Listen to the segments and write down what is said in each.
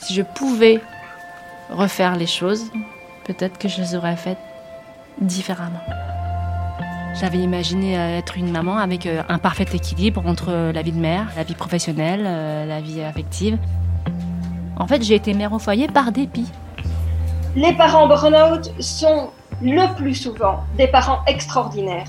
Si je pouvais refaire les choses, peut-être que je les aurais faites différemment. J'avais imaginé euh, être une maman avec euh, un parfait équilibre entre euh, la vie de mère, la vie professionnelle, la vie affective. En fait, j'ai été mère au foyer par dépit. Les parents burn-out sont le plus souvent des parents extraordinaires.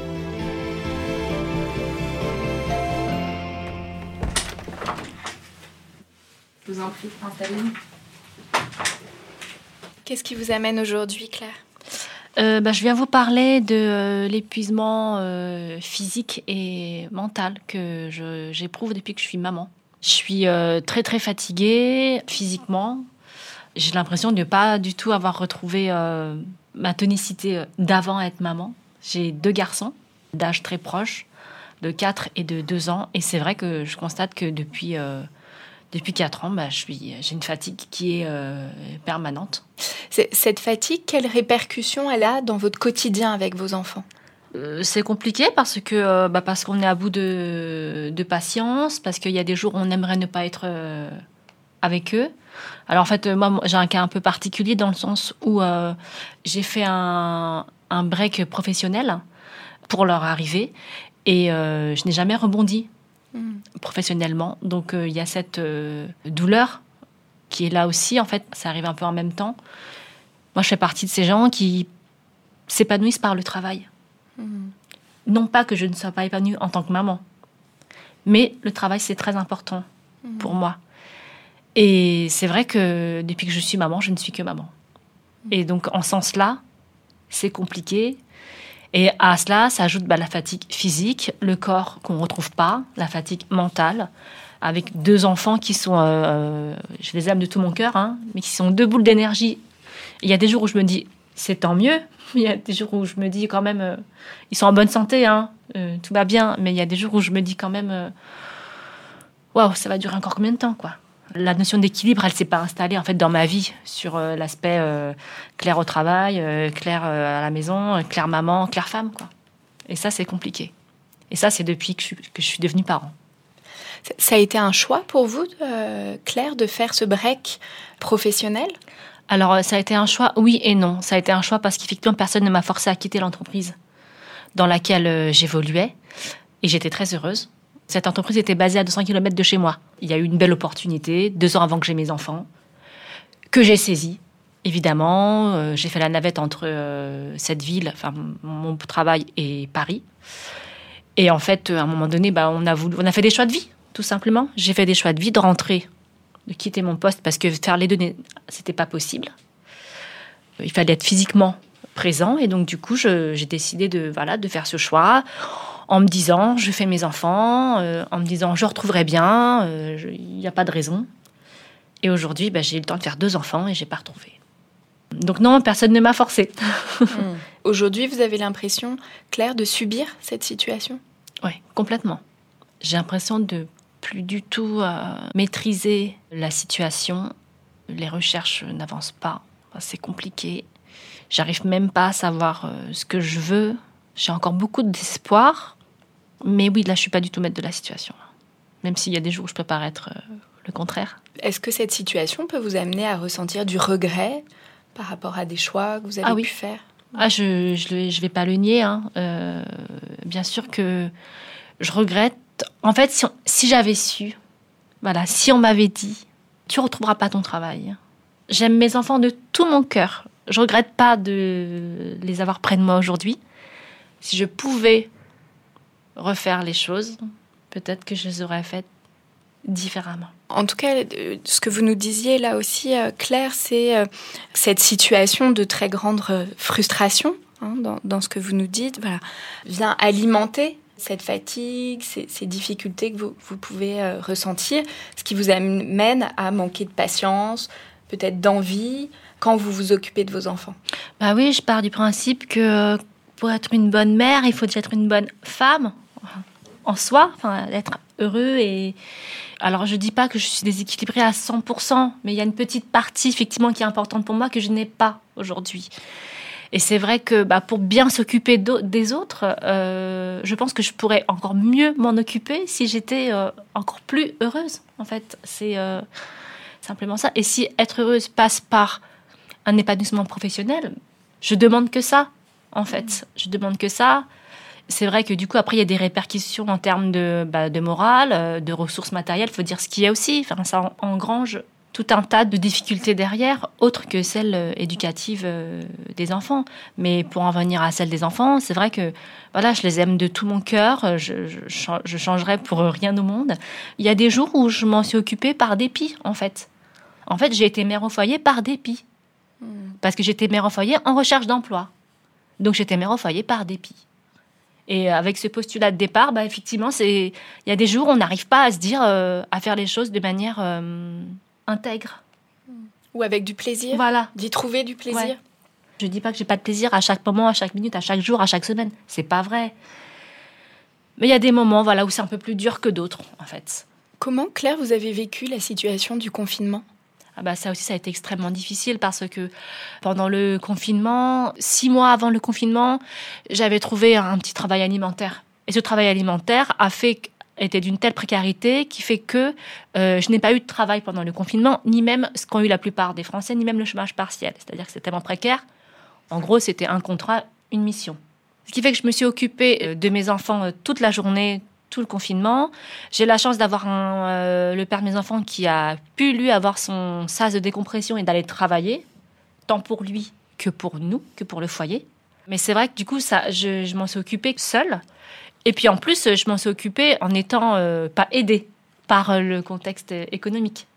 Vous en prie, installez-vous. Qu'est-ce qui vous amène aujourd'hui, Claire? Euh, bah, je viens vous parler de euh, l'épuisement euh, physique et mental que je- j'éprouve depuis que je suis maman. Je suis euh, très très fatiguée physiquement. J'ai l'impression de ne pas du tout avoir retrouvé euh, ma tonicité d'avant être maman. J'ai deux garçons d'âge très proche, de 4 et de 2 ans. Et c'est vrai que je constate que depuis, euh, depuis 4 ans, bah, j'ai une fatigue qui est euh, permanente. Cette fatigue, quelles répercussions elle a dans votre quotidien avec vos enfants? Euh, c'est compliqué parce que euh, bah, parce qu'on est à bout de, de patience, parce qu'il y a des jours où on aimerait ne pas être avec eux. Alors en fait, moi, j'ai un cas un peu particulier dans le sens où j'ai fait un, un break professionnel pour leur arrivée et je n'ai jamais rebondi professionnellement. Donc euh, il y a cette euh, douleur qui est là aussi. En fait, ça arrive un peu en même temps. Moi, je fais partie de ces gens qui s'épanouissent par le travail. Non pas que je ne sois pas épanouie en tant que maman, mais le travail, c'est très important pour moi. Et c'est vrai que depuis que je suis maman, je ne suis que maman. Et donc, en ce sens-là, c'est compliqué. Et à cela s'ajoute bah, la fatigue physique, le corps qu'on ne retrouve pas, la fatigue mentale, avec deux enfants qui sont, euh, je les aime de tout mon cœur, hein, mais qui sont deux boules d'énergie. Il y a des jours où je me dis, c'est tant mieux. Il y a des jours où je me dis quand même, euh, ils sont en bonne santé, hein, euh, tout va bien. Mais il y a des jours où je me dis quand même, euh, waouh, ça va durer encore combien de temps, quoi? La notion d'équilibre, elle s'est pas installée en fait dans ma vie sur euh, l'aspect euh, Claire au travail, euh, Claire euh, à la maison, euh, Claire maman, Claire femme, quoi. Et ça, c'est compliqué. Et ça, c'est depuis que je, suis- que je suis devenue parent. Ça- a été un choix pour vous, Claire, de faire ce break professionnel? Alors, ça a été un choix, oui et non. Ça a été un choix parce qu'effectivement, personne ne m'a forcé à quitter l'entreprise dans laquelle j'évoluais. Et j'étais très heureuse. Cette entreprise était basée à 200 km de chez moi. Il y a eu une belle opportunité, deux ans avant que j'ai mes enfants, que j'ai saisie. Évidemment, euh, j'ai fait la navette entre euh, cette ville, enfin mon, travail et Paris. Et en fait, à un moment donné, bah, on, a voulu, on a fait des choix de vie, tout simplement. J'ai fait des choix de vie, de rentrer, de quitter mon poste parce que faire les deux, c'était pas possible. Il fallait être physiquement présent et donc du coup, j'ai décidé de voilà de faire ce choix en me disant je fais mes enfants, euh, en me disant je retrouverai bien, euh, il n'y a pas de raison. Et aujourd'hui, bah, j'ai eu le temps de faire deux enfants et j'ai pas retrouvé. Donc non, personne ne m'a forcé. Aujourd'hui, vous avez l'impression, Claire, de subir cette situation? Oui, complètement. J'ai l'impression de plus du tout euh, maîtriser la situation. Les recherches n'avancent pas. C'est compliqué. J'arrive même pas à savoir ce que je veux. J'ai encore beaucoup d'espoir. Mais oui, là, je suis pas du tout maître de la situation. Même s'il y a des jours où je peux paraître euh, le contraire. Est-ce que cette situation peut vous amener à ressentir du regret par rapport à des choix que vous avez Ah oui. pu faire? Ah, je je, le- je vais pas le nier. hein. Euh, bien sûr que je regrette. En fait, si, si j'avais su, voilà, si on m'avait dit, tu retrouveras pas ton travail. J'aime mes enfants de tout mon cœur. Je regrette pas de les avoir près de moi aujourd'hui. Si je pouvais refaire les choses, peut-être que je les aurais faites différemment. En tout cas, ce que vous nous disiez là aussi, euh, Claire, c'est euh, cette situation de très grande euh, frustration hein, dans, dans ce que vous nous dites, voilà, vient alimenter cette fatigue, ces, ces difficultés que vous, vous pouvez euh, ressentir, ce qui vous amène à manquer de patience, peut-être d'envie, quand vous vous occupez de vos enfants. Bah oui, je pars du principe que pour être une bonne mère, il faut être une bonne femme en soi, enfin, être heureux et alors je dis pas que je suis déséquilibrée à 100%, mais il y a une petite partie effectivement qui est importante pour moi que je n'ai pas aujourd'hui. Et c'est vrai que bah, pour bien s'occuper des autres, euh, je pense que je pourrais encore mieux m'en occuper si j'étais euh, encore plus heureuse. En fait, c'est euh, simplement ça. Et si être heureuse passe par un épanouissement professionnel, je demande que ça, en fait. Je demande que ça. C'est vrai que du coup, après, il y a des répercussions en termes de, bah, de morale, euh, de ressources matérielles. Il faut dire ce qu'il y a aussi. Enfin, ça en- engrange tout un tas de difficultés derrière, autres que celles euh, éducatives euh, des enfants. Mais pour en venir à celles des enfants, c'est vrai que voilà, je les aime de tout mon cœur. Je, je, cha- je changerais pour rien au monde. Il y a des jours où je m'en suis occupée par dépit, en fait. En fait, j'ai été mère au foyer par dépit. Parce que j'étais mère au foyer en recherche d'emploi. Donc j'étais mère au foyer par dépit. Et avec ce postulat de départ, bah, effectivement, c'est il y a des jours où on n'arrive pas à se dire, euh, à faire les choses de manière euh, intègre. Ou avec du plaisir, Voilà. d'y trouver du plaisir. Ouais. Je dis pas que j'ai pas de plaisir à chaque moment, à chaque minute, à chaque jour, à chaque semaine. C'est pas vrai. Mais il y a des moments, voilà, où c'est un peu plus dur que d'autres, en fait. Comment, Claire, vous avez vécu la situation du confinement? Ah bah ça aussi, ça a été extrêmement difficile parce que pendant le confinement, six mois avant le confinement, j'avais trouvé un petit travail alimentaire. Et ce travail alimentaire a fait était d'une telle précarité qui fait que euh, je n'ai pas eu de travail pendant le confinement, ni même ce qu'ont eu la plupart des Français, ni même le chômage partiel. C'est-à-dire que c'était tellement précaire. En gros, c'était un contrat, une mission. Ce qui fait que je me suis occupée euh, de mes enfants euh, toute la journée, tout le confinement. J'ai la chance d'avoir un, euh, le père de mes enfants qui a pu, lui, avoir son sas de décompression et d'aller travailler, tant pour lui que pour nous, que pour le foyer. Mais c'est vrai que du coup, ça, je, je m'en suis occupée seule. Et puis en plus, je m'en suis occupée en n'étant euh, pas aidée par euh, le contexte économique.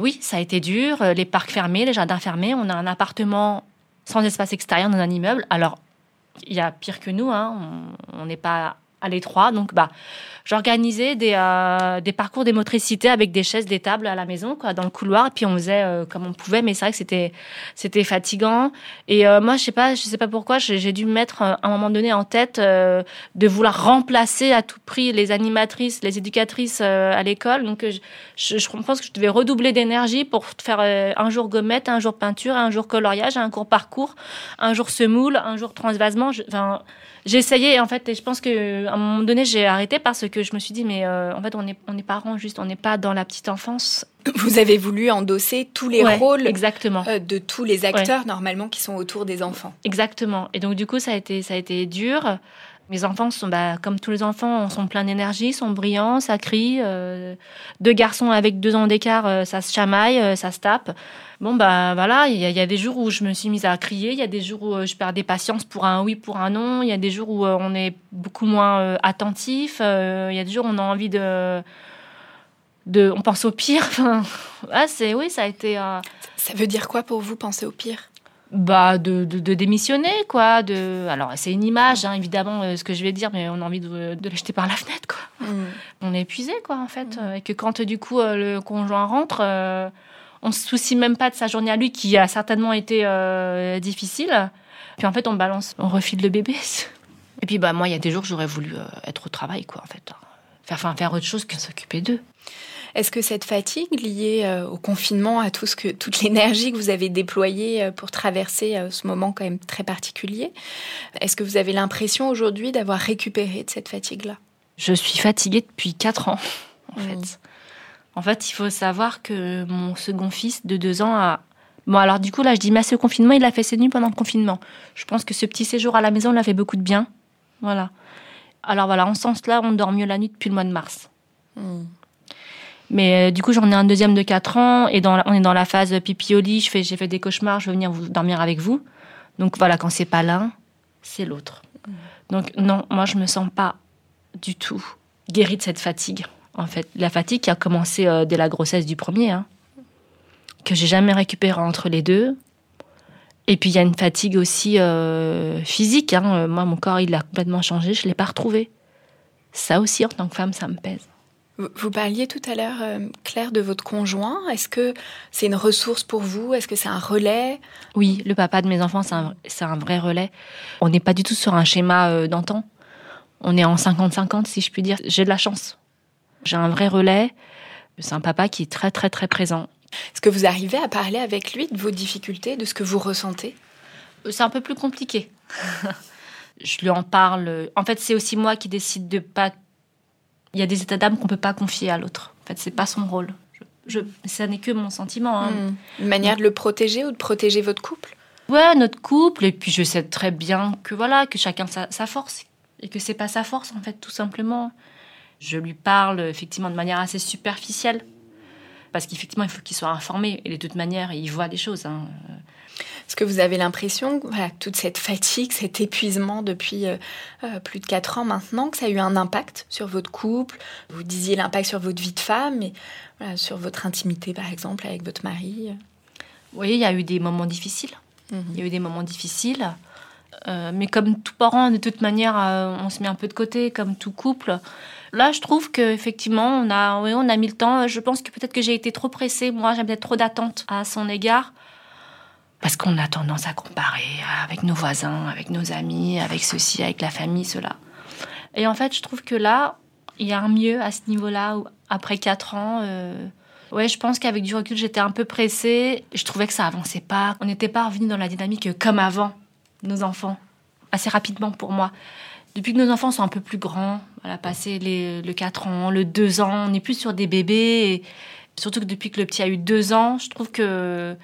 Oui, ça a été dur. Les parcs fermés, les jardins fermés. On a un appartement sans espace extérieur dans un immeuble. Alors, il y a pire que nous. Hein. On n'est pas à l'étroit. Donc, bah, j'organisais des, euh, des parcours des motricités avec des chaises, des tables à la maison, quoi, dans le couloir. Et puis, on faisait euh, comme on pouvait. Mais c'est vrai que c'était, c'était fatigant. Et euh, moi, je sais pas, je sais pas pourquoi, j'ai dû me mettre à un moment donné en tête de vouloir remplacer à tout prix les animatrices, les éducatrices à l'école. Donc, je, je pense que je devais redoubler d'énergie pour faire un jour gommette, un jour peinture, un jour coloriage, un cours parcours, un jour semoule, un jour transvasement. J'ai essayé en fait, et je pense que à un moment donné, j'ai arrêté parce que je me suis dit, mais euh, en fait, on est, on est parents juste, on n'est pas dans la petite enfance. Vous avez voulu endosser tous les Ouais, rôles exactement. euh, de tous les acteurs normalement qui sont autour des enfants. Exactement. Et donc du coup, ça a été, ça a été dur. Mes enfants sont, bah, comme tous les enfants, sont pleins d'énergie, sont brillants, ça crie. euh, deux garçons avec deux ans d'écart, euh, ça se chamaille, euh, ça se tape. Bon, bah voilà, il y, a- des jours où je me suis mise à crier, il y a des jours où euh, je perds des patience pour un oui, pour un non, il y a des jours où on est beaucoup moins attentif, il y a des jours où on a envie de... de on pense au pire. Ah, c'est, oui, ça a été... Ça veut dire quoi pour vous, penser au pire? Bah de, de, de démissionner quoi de alors c'est une image hein, évidemment euh, ce que je vais dire mais on a envie de, de l'acheter par la fenêtre quoi. On est épuisé quoi en fait euh, et que quand du coup euh, le conjoint rentre euh, on se soucie même pas de sa journée à lui qui a certainement été difficile. Puis en fait on balance on refile le bébé. Et puis bah moi il y a des jours j'aurais voulu être au travail quoi en fait. Faire, enfin, faire autre chose que s'occuper d'eux. Est-ce que cette fatigue liée euh, au confinement, à tout ce que, toute l'énergie que vous avez déployée euh, pour traverser euh, ce moment quand même très particulier, est-ce que vous avez l'impression aujourd'hui d'avoir récupéré de cette fatigue-là? Je suis fatiguée depuis 4 ans, en fait. En fait, il faut savoir que mon second fils de 2 ans a... Bon, alors du coup, là, je dis, mais ce confinement, il a fait ses nuits pendant le confinement. Je pense que ce petit séjour à la maison l'a fait beaucoup de bien. Voilà. Alors voilà, en ce sens-là, on dort mieux la nuit depuis le mois de mars. Mais euh, du coup, j'en ai un deuxième de 4 ans et dans la- on est dans la phase pipi au lit. Je fais, j'ai fait des cauchemars, je veux venir vous, dormir avec vous. Donc voilà, quand c'est pas l'un, c'est l'autre. Donc non, moi je me sens pas du tout guérie de cette fatigue. En fait, la fatigue qui a commencé euh, dès la grossesse du premier, hein, que j'ai jamais récupérée entre les deux. Et puis il y a une fatigue aussi euh, physique. hein. Moi, mon corps, il a complètement changé. Je l'ai pas retrouvé. Ça aussi, en tant que femme, ça me pèse. Vous- parliez tout à l'heure, euh, Claire, de votre conjoint. Est-ce que c'est une ressource pour vous? Est-ce que c'est un relais? Oui, le papa de mes enfants, c'est un, un vrai relais. On n'est pas du tout sur un schéma euh, d'antan. On est en 50-50, si je puis dire. J'ai de la chance. J'ai un vrai relais. C'est un papa qui est très, très, très présent. Est-ce que vous arrivez à parler avec lui de vos difficultés, de ce que vous ressentez? C'est un peu plus compliqué. je lui en parle. En fait, c'est aussi moi qui décide de pas. Il y a des états d'âme qu'on peut pas confier à l'autre. En fait, c'est pas son rôle. Je, je- ça n'est que mon sentiment. hein. Hmm. Une manière de le protéger ou de protéger votre couple? Ouais, notre couple. Et puis je sais très bien que voilà, que chacun sa, sa force et que c'est pas sa force en fait, tout simplement. Je lui parle effectivement de manière assez superficielle parce qu'effectivement il faut qu'il soit informé et de toute manière il voit des choses. hein. Est-ce que vous avez l'impression, voilà, que toute cette fatigue, cet épuisement depuis euh, euh, plus de 4 ans maintenant, que ça a eu un impact sur votre couple? Vous disiez l'impact sur votre vie de femme, mais voilà, sur votre intimité par exemple avec votre mari? Vous voyez, il y a eu des moments difficiles. Mhm. Il y a eu des moments difficiles. Euh, mais comme tout parent, de toute manière, euh, on se met un peu de côté, comme tout couple. Là, je trouve qu'effectivement, on a, oui, on a mis le temps. Je pense que peut-être que j'ai été trop pressée. Moi, j'ai peut-être trop d'attentes à son égard. Parce qu'on a tendance à comparer avec nos voisins, avec nos amis, avec ceci, avec la famille, cela. Et en fait, je trouve que là, il y a un mieux à ce niveau-là. Après quatre ans, euh, ouais, je pense qu'avec du recul, j'étais un peu pressée. Je trouvais que ça avançait pas. On n'était pas revenu dans la dynamique comme avant, nos enfants. Assez rapidement pour moi. Depuis que nos enfants sont un peu plus grands, voilà, passé le 4 ans, le 2 ans, on n'est plus sur des bébés. Surtout que depuis que le petit a eu 2 ans, je trouve que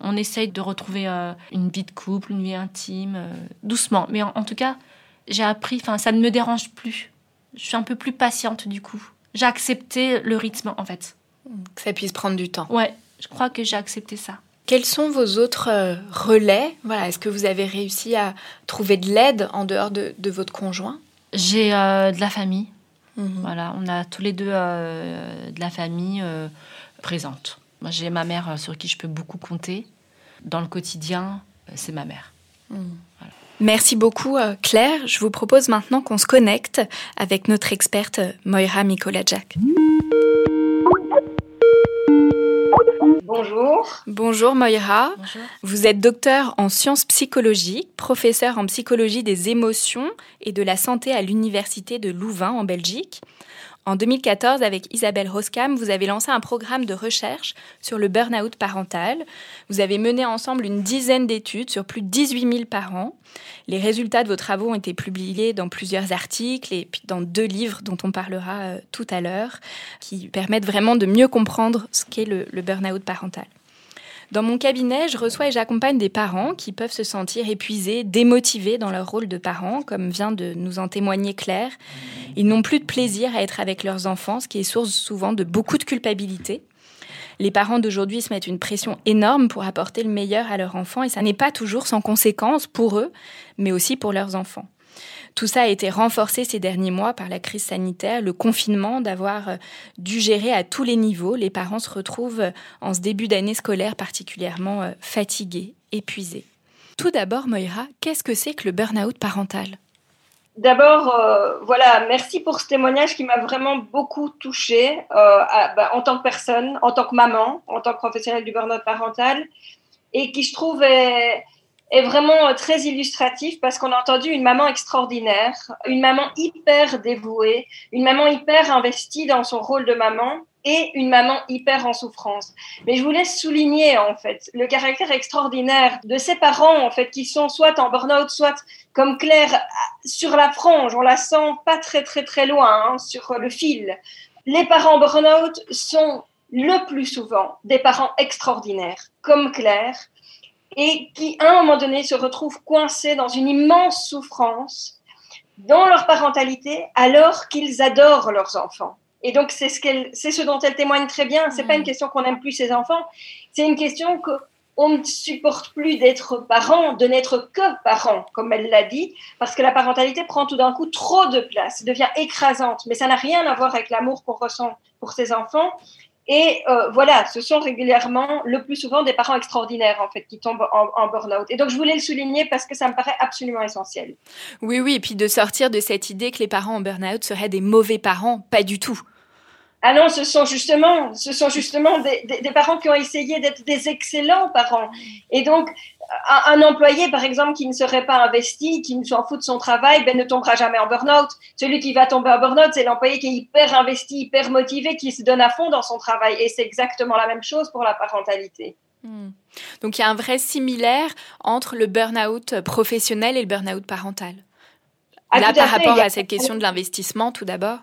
on essaye de retrouver euh, une vie de couple, une vie intime, euh, doucement. Mais en, en tout cas, j'ai appris, enfin, ça ne me dérange plus. Je suis un peu plus patiente du coup. J'ai accepté le rythme en fait. Que ça puisse prendre du temps. Ouais, je crois que j'ai accepté ça. Quels sont vos autres euh, relais? Voilà, Est-ce que vous avez réussi à trouver de l'aide en dehors de, de votre conjoint? J'ai de la famille. Mhm. Voilà, on a tous les deux de la famille présente. Moi, j'ai ma mère euh, sur qui je peux beaucoup compter. Dans le quotidien, euh, c'est ma mère. Merci beaucoup euh, Claire. Je vous propose maintenant qu'on se connecte avec notre experte Moira Mikolajak. Bonjour. Bonjour Moira. Bonjour. Vous êtes docteur en sciences psychologiques, professeur en psychologie des émotions et de la santé à l'université de Louvain en Belgique. En 2014, avec Isabelle Roskam, vous avez lancé un programme de recherche sur le burn-out parental. Vous avez mené ensemble une dizaine d'études sur plus de 18 000 parents. Les résultats de vos travaux ont été publiés dans plusieurs articles et puis dans deux livres dont on parlera euh, tout à l'heure, qui permettent vraiment de mieux comprendre ce qu'est le, le burn-out parental. Dans mon cabinet, je reçois et j'accompagne des parents qui peuvent se sentir épuisés, démotivés dans leur rôle de parents, comme vient de nous en témoigner Claire. Ils n'ont plus de plaisir à être avec leurs enfants, ce qui est source souvent de beaucoup de culpabilité. Les parents d'aujourd'hui se mettent une pression énorme pour apporter le meilleur à leurs enfants et ça n'est pas toujours sans conséquences pour eux, mais aussi pour leurs enfants. Tout ça a été renforcé ces derniers mois par la crise sanitaire, le confinement, d'avoir euh, dû gérer à tous les niveaux. Les parents se retrouvent euh, en ce début d'année scolaire particulièrement euh, fatigués, épuisés. Tout d'abord, Moira, qu'est-ce que c'est que le burn-out parental? D'abord, voilà, merci pour ce témoignage qui m'a vraiment beaucoup touchée bah, en tant que personne, en tant que maman, en tant que professionnelle du burn-out parental, et qui, je trouve, est, est vraiment euh, très illustratif parce qu'on a entendu une maman extraordinaire, une maman hyper dévouée, une maman hyper investie dans son rôle de maman et une maman hyper en souffrance. Mais je voulais souligner en fait le caractère extraordinaire de ces parents en fait qui sont soit en burn-out, soit comme Claire sur la frange, on la sent pas très très très loin hein, sur le fil. Les parents burn-out sont le plus souvent des parents extraordinaires comme Claire et qui à un moment donné se retrouvent coincés dans une immense souffrance dans leur parentalité alors qu'ils adorent leurs enfants. Et donc, c'est ce, qu'elle, c'est ce dont elle témoigne très bien. C'est pas une question qu'on n'aime plus ses enfants. C'est une question qu'on ne supporte plus d'être parent, de n'être que parent, comme elle l'a dit, parce que la parentalité prend tout d'un coup trop de place, devient écrasante. Mais ça n'a rien à voir avec l'amour qu'on ressent pour ses enfants. Et euh, voilà, ce sont régulièrement, le plus souvent, des parents extraordinaires, en fait, qui tombent en, en burn-out. Et donc, je voulais le souligner parce que ça me paraît absolument essentiel. Oui, oui, et puis de sortir de cette idée que les parents en burn-out seraient des mauvais parents, pas du tout. Ah non, ce sont justement, ce sont justement des, des, des parents qui ont essayé d'être des excellents parents. Et donc, un, un, employé, par exemple, qui ne serait pas investi, qui ne s'en fout de son travail, ben, ne tombera jamais en burn-out. Celui qui va tomber en burn-out, c'est l'employé qui est hyper investi, hyper motivé, qui se donne à fond dans son travail. Et c'est exactement la même chose pour la parentalité. Hmm. Donc, il y a un vrai similaire entre le burn-out professionnel et le burn-out parental. Ah, Là, par rapport à cette question de l'investissement, tout d'abord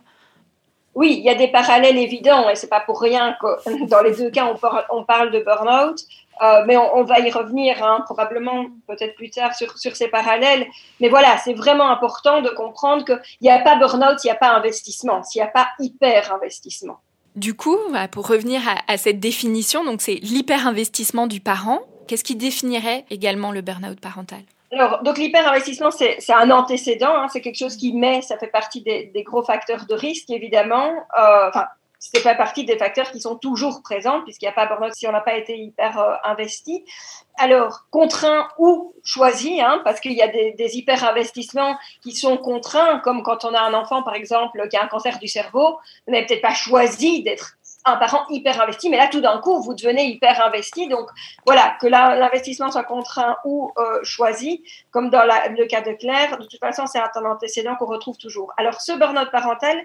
oui, il y a des parallèles évidents et c'est pas pour rien que dans les deux cas on parle, on parle de burn-out, euh, mais on, on, va y revenir hein, probablement peut-être plus tard sur, sur ces parallèles. Mais voilà, c'est vraiment important de comprendre qu'il n'y a pas burn-out, il n'y a pas investissement, s'il n'y a pas hyper investissement. Du coup, pour revenir à, à cette définition, donc c'est l'hyper investissement du parent. Qu'est-ce qui définirait également le burn-out parental? Alors, donc l'hyperinvestissement, c'est un antécédent, hein, c'est quelque chose qui met, ça fait partie des, des gros facteurs de risque, évidemment. Euh, enfin, c'est pas partie des facteurs qui sont toujours présents, puisqu'il n'y a pas burn si on n'a pas été hyper euh, investi. Alors, contraint ou choisi, hein, parce qu'il y a des, des hyper investissements qui sont contraints, comme quand on a un enfant, par exemple, qui a un cancer du cerveau, vous n'avez peut-être pas choisi d'être un parent hyper investi, mais là, tout d'un coup, vous devenez hyper investi. Donc, voilà, que l'investissement soit contraint ou euh, choisi, comme dans le cas de Claire, de toute façon, c'est un antécédent qu'on retrouve toujours. Alors, ce burn-out parental,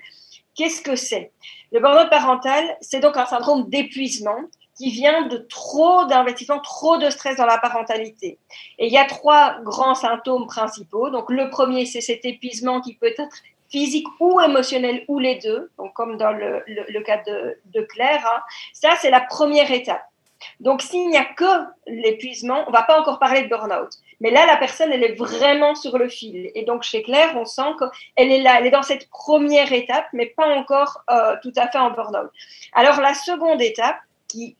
qu'est-ce que c'est? Le burn-out parental, c'est donc un syndrome d'épuisement qui vient de trop d'investissement, trop de stress dans la parentalité. Et il y a trois grands symptômes principaux. Donc, le premier, c'est cet épuisement qui peut être physique ou émotionnel ou les deux, donc comme dans le, cas de, Claire. Hein. Ça, c'est la première étape. Donc, s'il n'y a que l'épuisement, on va pas encore parler de burn-out. Mais là, la personne, elle est vraiment sur le fil. Et donc, chez Claire, on sent qu'elle est là, elle est dans cette première étape, mais pas encore euh, tout à fait en burn-out. Alors, la seconde étape, qui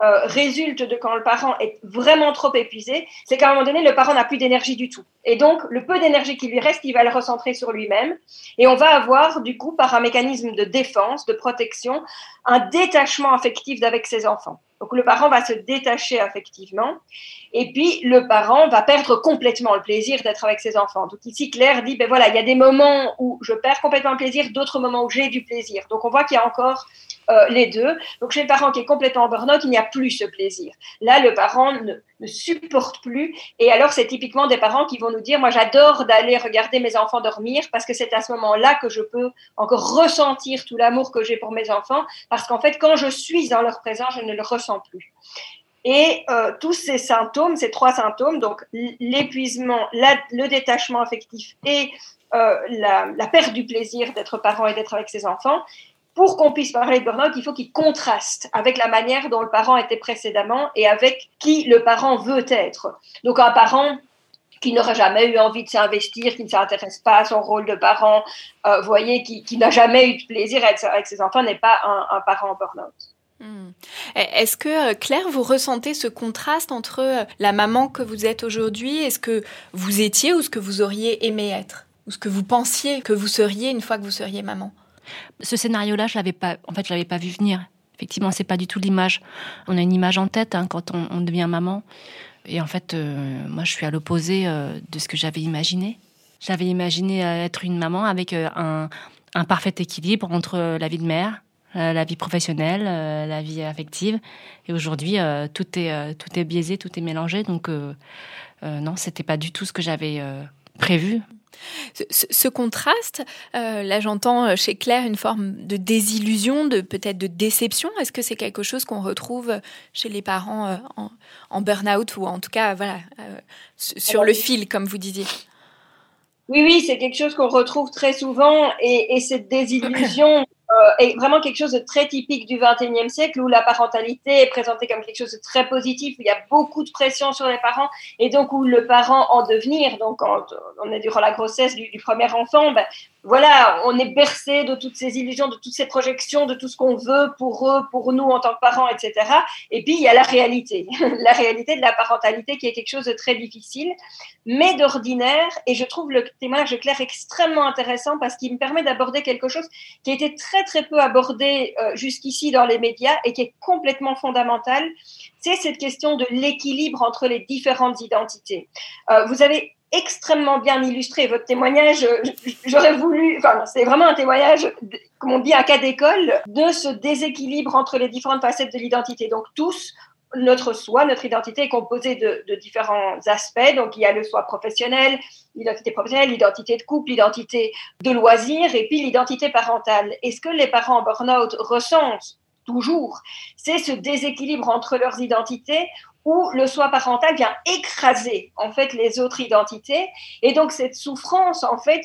euh, résulte de quand le parent est vraiment trop épuisé, c'est qu'à un moment donné, le parent n'a plus d'énergie du tout. Et donc, le peu d'énergie qui lui reste, il va le recentrer sur lui-même. Et on va avoir, du coup, par un mécanisme de défense, de protection, un détachement affectif d'avec ses enfants. Donc, le parent va se détacher affectivement. Et puis, le parent va perdre complètement le plaisir d'être avec ses enfants. Donc, ici, Claire dit, ben voilà, il y a des moments où je perds complètement le plaisir, d'autres moments où j'ai du plaisir. Donc, on voit qu'il y a encore euh, les deux. Donc, chez le parent qui est complètement en burn-out, il n'y a plus ce plaisir. Là, le parent ne, ne supporte plus. Et alors, c'est typiquement des parents qui vont nous dire, moi, j'adore d'aller regarder mes enfants dormir parce que c'est à ce moment-là que je peux encore ressentir tout l'amour que j'ai pour mes enfants. Parce qu'en fait, quand je suis dans leur présence, je ne le ressens plus. Et euh, tous ces symptômes, ces trois symptômes, donc l'épuisement, le détachement affectif et euh, la, la, perte du plaisir d'être parent et d'être avec ses enfants, pour qu'on puisse parler de burn-out, il faut qu'il contraste avec la manière dont le parent était précédemment et avec qui le parent veut être. Donc un parent qui n'aurait jamais eu envie de s'investir, qui ne s'intéresse pas à son rôle de parent, euh, voyez, qui, n'a jamais eu de plaisir avec, avec ses enfants, n'est pas un, un, parent en burn-out. Hmm. Est-ce que, euh, Claire, vous ressentez ce contraste entre euh, la maman que vous êtes aujourd'hui et ce que vous étiez ou ce que vous auriez aimé être? Ou ce que vous pensiez que vous seriez une fois que vous seriez maman? Ce scénario-là, je l'avais pas, en fait, je l'avais pas vu venir. Effectivement, c'est pas du tout l'image. On a une image en tête hein, quand on, devient maman. Et en fait, euh, moi, je suis à l'opposé euh, de ce que j'avais imaginé. J'avais imaginé euh, être une maman avec euh, un, parfait équilibre entre la vie de mère, la vie professionnelle, la vie affective. Et aujourd'hui, tout est tout est biaisé, tout est mélangé. Donc non, c'était pas du tout ce que j'avais prévu. Ce, contraste, euh, là j'entends euh, chez Claire une forme de désillusion, de peut-être de déception. Est-ce que c'est quelque chose qu'on retrouve chez les parents euh, en, burn-out ou en tout cas voilà sur le fil, comme vous disiez? Oui, oui, c'est quelque chose qu'on retrouve très souvent et, et cette désillusion est vraiment quelque chose de très typique du XXIe siècle où la parentalité est présentée comme quelque chose de très positif, où il y a beaucoup de pression sur les parents et donc où le parent en devenir, donc on est durant la grossesse du, premier enfant, ben, voilà, on est bercé de toutes ces illusions, de toutes ces projections, de tout ce qu'on veut pour eux, pour nous en tant que parents, etc. Et puis il y a la réalité, la réalité de la parentalité qui est quelque chose de très difficile, mais d'ordinaire. Et je trouve le témoignage de Claire extrêmement intéressant parce qu'il me permet d'aborder quelque chose qui a été très très peu abordé euh, jusqu'ici dans les médias et qui est complètement fondamental. C'est cette question de l'équilibre entre les différentes identités. Euh, vous avez extrêmement bien illustré votre témoignage. J'aurais voulu, enfin, c'est vraiment un témoignage, comme on dit, à cas d'école, de ce déséquilibre entre les différentes facettes de l'identité. Donc, tous, notre soi, notre identité est composée de, différents aspects. Donc, il y a le soi professionnel, l'identité professionnelle, l'identité de couple, l'identité de loisir et puis l'identité parentale. Et ce que les parents en burn-out ressentent toujours, c'est ce déséquilibre entre leurs identités où le soi parental vient écraser en fait les autres identités et donc cette souffrance en fait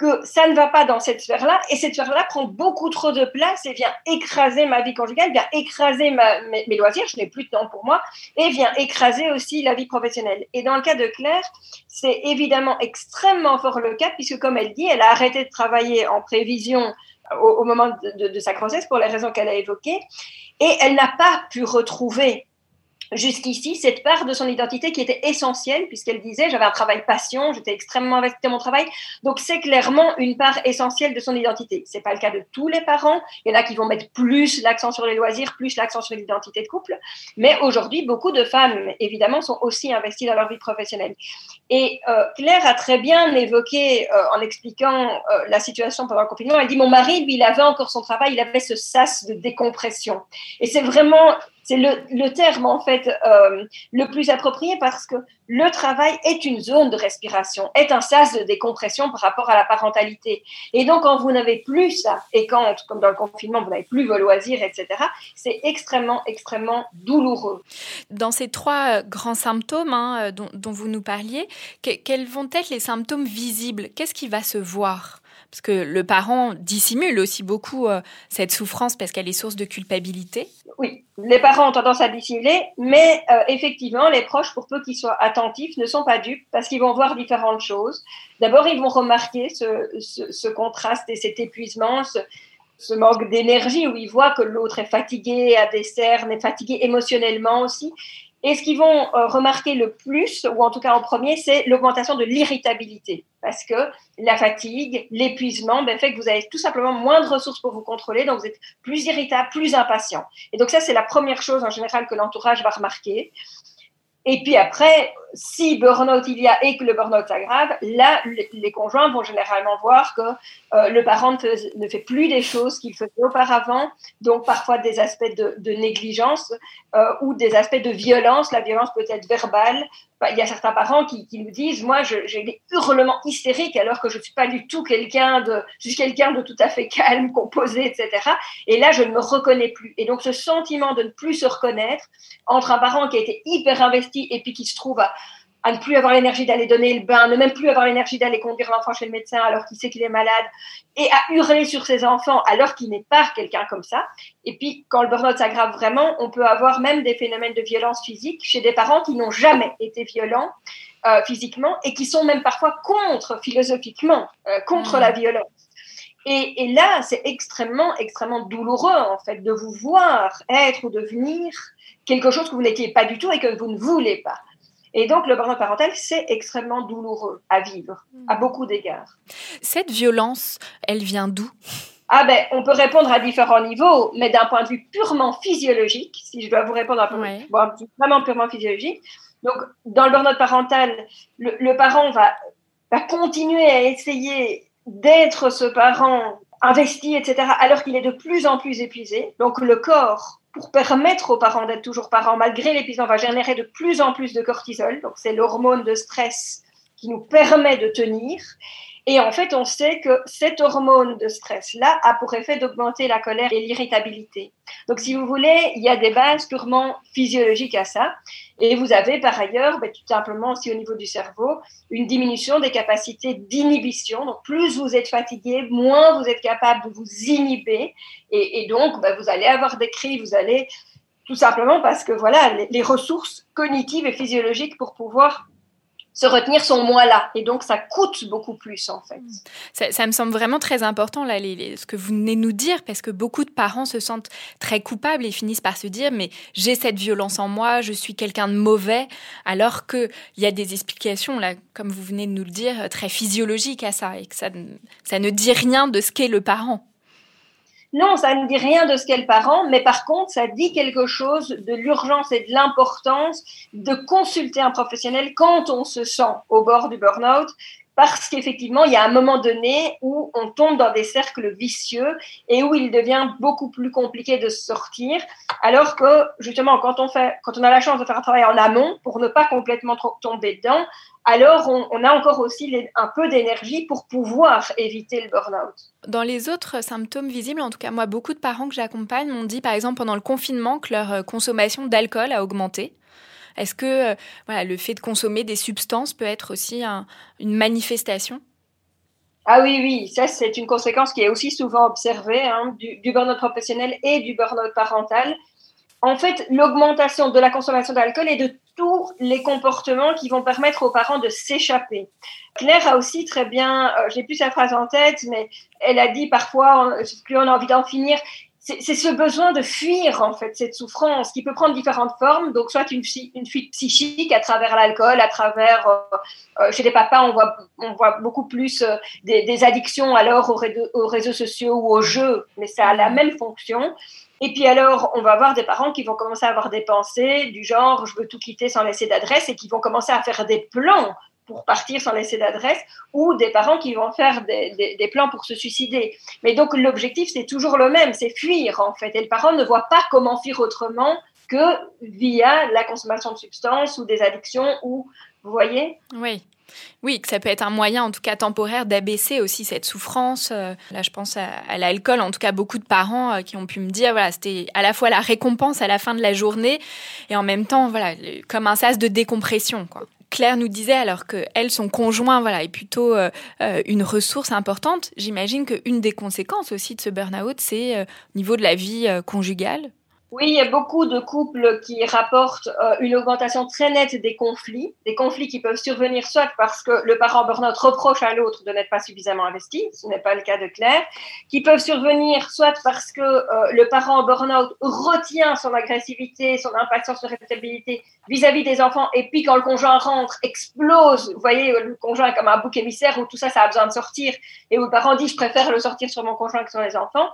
que ça ne va pas dans cette sphère-là et cette sphère-là prend beaucoup trop de place et vient écraser ma vie conjugale, vient écraser mes, loisirs, je n'ai plus de temps pour moi et vient écraser aussi la vie professionnelle. Et dans le cas de Claire, c'est évidemment extrêmement fort le cas puisque comme elle dit, elle a arrêté de travailler en prévision au, moment de sa grossesse pour les raisons qu'elle a évoquées et elle n'a pas pu retrouver jusqu'ici cette part de son identité qui était essentielle, puisqu'elle disait j'avais un travail passion, j'étais extrêmement investie dans mon travail. Donc c'est clairement une part essentielle de son identité. C'est pas le cas de tous les parents. Il y en a qui vont mettre plus l'accent sur les loisirs, plus l'accent sur l'identité de couple. Mais aujourd'hui, beaucoup de femmes, évidemment, sont aussi investies dans leur vie professionnelle. Et euh, Claire a très bien évoqué, euh, en expliquant euh, la situation pendant le confinement, elle dit, mon mari, lui, il avait encore son travail, il avait ce sas de décompression. Et c'est vraiment c'est le, terme en fait euh, le plus approprié parce que le travail est une zone de respiration, est un sas de décompression par rapport à la parentalité. Et donc quand vous n'avez plus ça, et quand, comme dans le confinement, vous n'avez plus vos loisirs, etc., c'est extrêmement, extrêmement douloureux. Dans ces trois grands symptômes hein, dont, dont, vous nous parliez, quels vont être les symptômes visibles? Qu'est-ce qui va se voir? Parce que le parent dissimule aussi beaucoup euh, cette souffrance parce qu'elle est source de culpabilité. Oui, les parents ont tendance à dissimuler, mais euh, effectivement, les proches, pour peu qu'ils soient attentifs, ne sont pas dupes parce qu'ils vont voir différentes choses. D'abord, ils vont remarquer ce, contraste et cet épuisement, ce, manque d'énergie où ils voient que l'autre est fatigué, a des cernes, est fatigué émotionnellement aussi. Et ce qu'ils vont euh, remarquer le plus, ou en tout cas en premier, c'est l'augmentation de l'irritabilité. Parce que la fatigue, l'épuisement, ben, fait que vous avez tout simplement moins de ressources pour vous contrôler, donc vous êtes plus irritable, plus impatient. Et donc ça, c'est la première chose en général que l'entourage va remarquer. Et puis après, si burn-out il y a et que le burn-out s'aggrave, là, les conjoints vont généralement voir que euh, le parent ne, fait plus des choses qu'il faisait auparavant, donc parfois des aspects de, négligence euh, ou des aspects de violence. La violence peut être verbale. Il y a certains parents qui, nous disent, moi, j'ai des hurlements hystériques alors que je ne suis pas du tout quelqu'un de, je quelqu'un de tout à fait calme, composé, etc. Et là, je ne me reconnais plus. Et donc, ce sentiment de ne plus se reconnaître entre un parent qui a été hyper investi et puis qui se trouve à, à ne plus avoir l'énergie d'aller donner le bain, ne même plus avoir l'énergie d'aller conduire l'enfant chez le médecin alors qu'il sait qu'il est malade, et à hurler sur ses enfants alors qu'il n'est pas quelqu'un comme ça. Et puis, quand le burn-out s'aggrave vraiment, on peut avoir même des phénomènes de violence physique chez des parents qui n'ont jamais été violents euh, physiquement et qui sont même parfois contre philosophiquement, euh, contre mmh. la violence. Et, et là, c'est extrêmement, extrêmement douloureux, en fait, de vous voir être ou devenir quelque chose que vous n'étiez pas du tout et que vous ne voulez pas. Et donc, le burn-out parental, c'est extrêmement douloureux à vivre, à hmm. beaucoup d'égards. Cette violence, elle vient d'où? Ah ben, on peut répondre à différents niveaux, mais d'un point de vue purement physiologique, si je dois vous répondre un peu, vraiment purement physiologique. Donc, dans le burn-out parental, le, parent va, va continuer à essayer d'être ce parent investi, etc., alors qu'il est de plus en plus épuisé. Donc le corps, pour permettre aux parents d'être toujours parents, malgré l'épuisement, va générer de plus en plus de cortisol. Donc c'est l'hormone de stress qui nous permet de tenir. Et en fait, on sait que cette hormone de stress-là a pour effet d'augmenter la colère et l'irritabilité. Donc, si vous voulez, il y a des bases purement physiologiques à ça. Et vous avez par ailleurs, ben, tout simplement aussi au niveau du cerveau, une diminution des capacités d'inhibition. Donc, plus vous êtes fatigué, moins vous êtes capable de vous inhiber. Et, donc, ben, vous allez avoir des cris, vous allez tout simplement parce que voilà, les ressources cognitives et physiologiques pour pouvoir se retenir sont moins là. Et donc, ça coûte beaucoup plus, en fait. Ça, me semble vraiment très important, là, ce que vous venez nous dire, parce que beaucoup de parents se sentent très coupables et finissent par se dire, mais j'ai cette violence en moi, je suis quelqu'un de mauvais, alors qu'il y a des explications, là, comme vous venez de nous le dire, très physiologiques à ça, et que ça, ça ne dit rien de ce qu'est le parent. Non, ça ne dit rien de ce qu'est le parent, mais par contre, ça dit quelque chose de l'urgence et de l'importance de consulter un professionnel quand on se sent au bord du burn-out, parce qu'effectivement, il y a un moment donné où on tombe dans des cercles vicieux et où il devient beaucoup plus compliqué de sortir, alors que justement, quand on, fait, quand on a la chance de faire un travail en amont pour ne pas complètement tomber dedans, alors on, a encore aussi un peu d'énergie pour pouvoir éviter le burn-out. Dans les autres symptômes visibles, en tout cas moi, beaucoup de parents que j'accompagne m'ont dit par exemple pendant le confinement que leur euh, consommation d'alcool a augmenté. Est-ce que euh, voilà, le fait de consommer des substances peut être aussi une manifestation? Ah oui, oui, ça c'est une conséquence qui est aussi souvent observée hein, du, burn-out professionnel et du burn-out parental en fait, l'augmentation de la consommation d'alcool et de tous les comportements qui vont permettre aux parents de s'échapper. Claire a aussi très bien, euh, j'ai plus sa phrase en tête, mais elle a dit parfois, plus on a envie d'en finir, c'est ce besoin de fuir en fait cette souffrance qui peut prendre différentes formes. Donc soit une, fuite psychique à travers l'alcool, à travers euh, euh, chez les papas on voit beaucoup plus des, des, addictions alors aux, aux, réseaux sociaux ou aux jeux, mais ça a la même fonction. Et puis alors, on va avoir des parents qui vont commencer à avoir des pensées du genre je veux tout quitter sans laisser d'adresse et qui vont commencer à faire des plans pour partir sans laisser d'adresse ou des parents qui vont faire des, plans pour se suicider. Mais donc l'objectif, c'est toujours le même, c'est fuir en fait. Et le parent ne voit pas comment fuir autrement que via la consommation de substances ou des addictions ou, vous voyez? Oui. Oui, que ça peut être un moyen, en tout cas temporaire, d'abaisser aussi cette souffrance. Euh, là, je pense à, l'alcool. En tout cas, beaucoup de parents euh, qui ont pu me dire, voilà, c'était à la fois la récompense à la fin de la journée et en même temps, voilà, comme un sas de décompression, quoi. Claire nous disait alors que elle, son conjoint, voilà, est plutôt euh, une ressource importante. J'imagine qu'une des conséquences aussi de ce burn-out, c'est au niveau de la vie conjugale. Oui, il y a beaucoup de couples qui rapportent euh, une augmentation très nette des conflits, des conflits qui peuvent survenir soit parce que le parent burn-out reproche à l'autre de n'être pas suffisamment investi, ce n'est pas le cas de Claire, qui peuvent survenir soit parce que euh, le parent burn-out retient son agressivité, son impatience, son répétabilité vis-à-vis des enfants, et puis quand le conjoint rentre, explose, vous voyez, le conjoint est comme un bouc émissaire où tout ça, ça a besoin de sortir, et où le parent dit, je préfère le sortir sur mon conjoint que sur les enfants,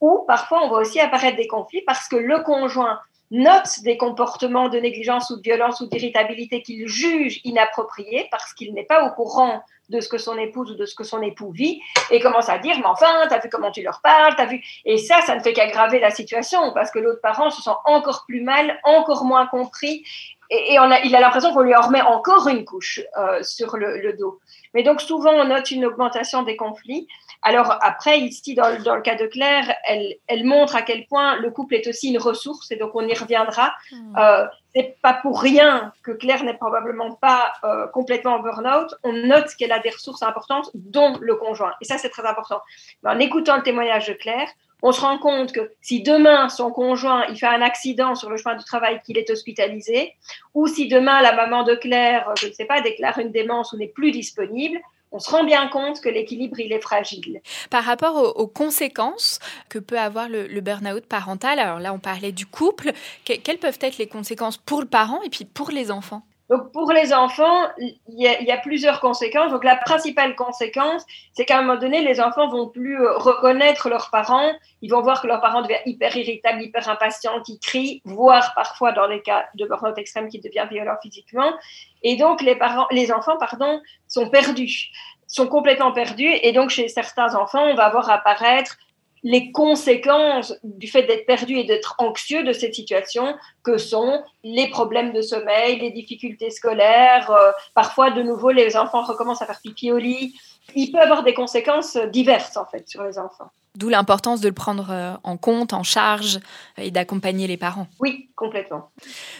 ou parfois on voit aussi apparaître des conflits parce que le conjoint note des comportements de négligence ou de violence ou d'irritabilité qu'il juge inappropriés parce qu'il n'est pas au courant de ce que son épouse ou de ce que son époux vit et commence à dire mais enfin t'as vu comment tu leur parles t'as vu? Et ça ça ne fait qu'aggraver la situation parce que l'autre parent se sent encore plus mal encore moins compris et, il a l'impression qu'on lui en remet encore une couche euh, sur le dos mais donc souvent on note une augmentation des conflits alors après, ici, dans, le cas de Claire, elle, montre à quel point le couple est aussi une ressource, et donc on y reviendra. Hmm. Euh, c'est pas pour rien que Claire n'est probablement pas euh, complètement en burn-out. On note qu'elle a des ressources importantes, dont le conjoint. Et ça, c'est très important. en écoutant le témoignage de Claire, on se rend compte que si demain son conjoint il fait un accident sur le chemin du travail, qu'il est hospitalisé, ou si demain la maman de Claire, je ne sais pas, déclare une démence ou n'est plus disponible, on se rend bien compte que l'équilibre, il est fragile. Par rapport aux, conséquences que peut avoir le, burn-out parental, alors là, on parlait du couple, quelles peuvent être les conséquences pour le parent et puis pour les enfants? Donc pour les enfants, il y, a, plusieurs conséquences. Donc la principale conséquence, c'est qu'à un moment donné, les enfants vont plus euh, reconnaître leurs parents. Ils vont voir que leurs parents deviennent hyper irritables, hyper impatients, qui crient, voire parfois dans les cas de burn-out extrême qui devient violent physiquement. Et donc les parents, les enfants, pardon, sont perdus sont complètement perdus. Et donc, chez certains enfants, on va voir apparaître les conséquences du fait d'être perdu et d'être anxieux de cette situation, que sont les problèmes de sommeil, les difficultés scolaires. Euh, parfois, de nouveau, les enfants recommencent à faire pipi au lit. Il peut avoir des conséquences diverses, en fait, sur les enfants. D'où l'importance de le prendre euh, en compte, en charge et d'accompagner les parents. Oui, complètement.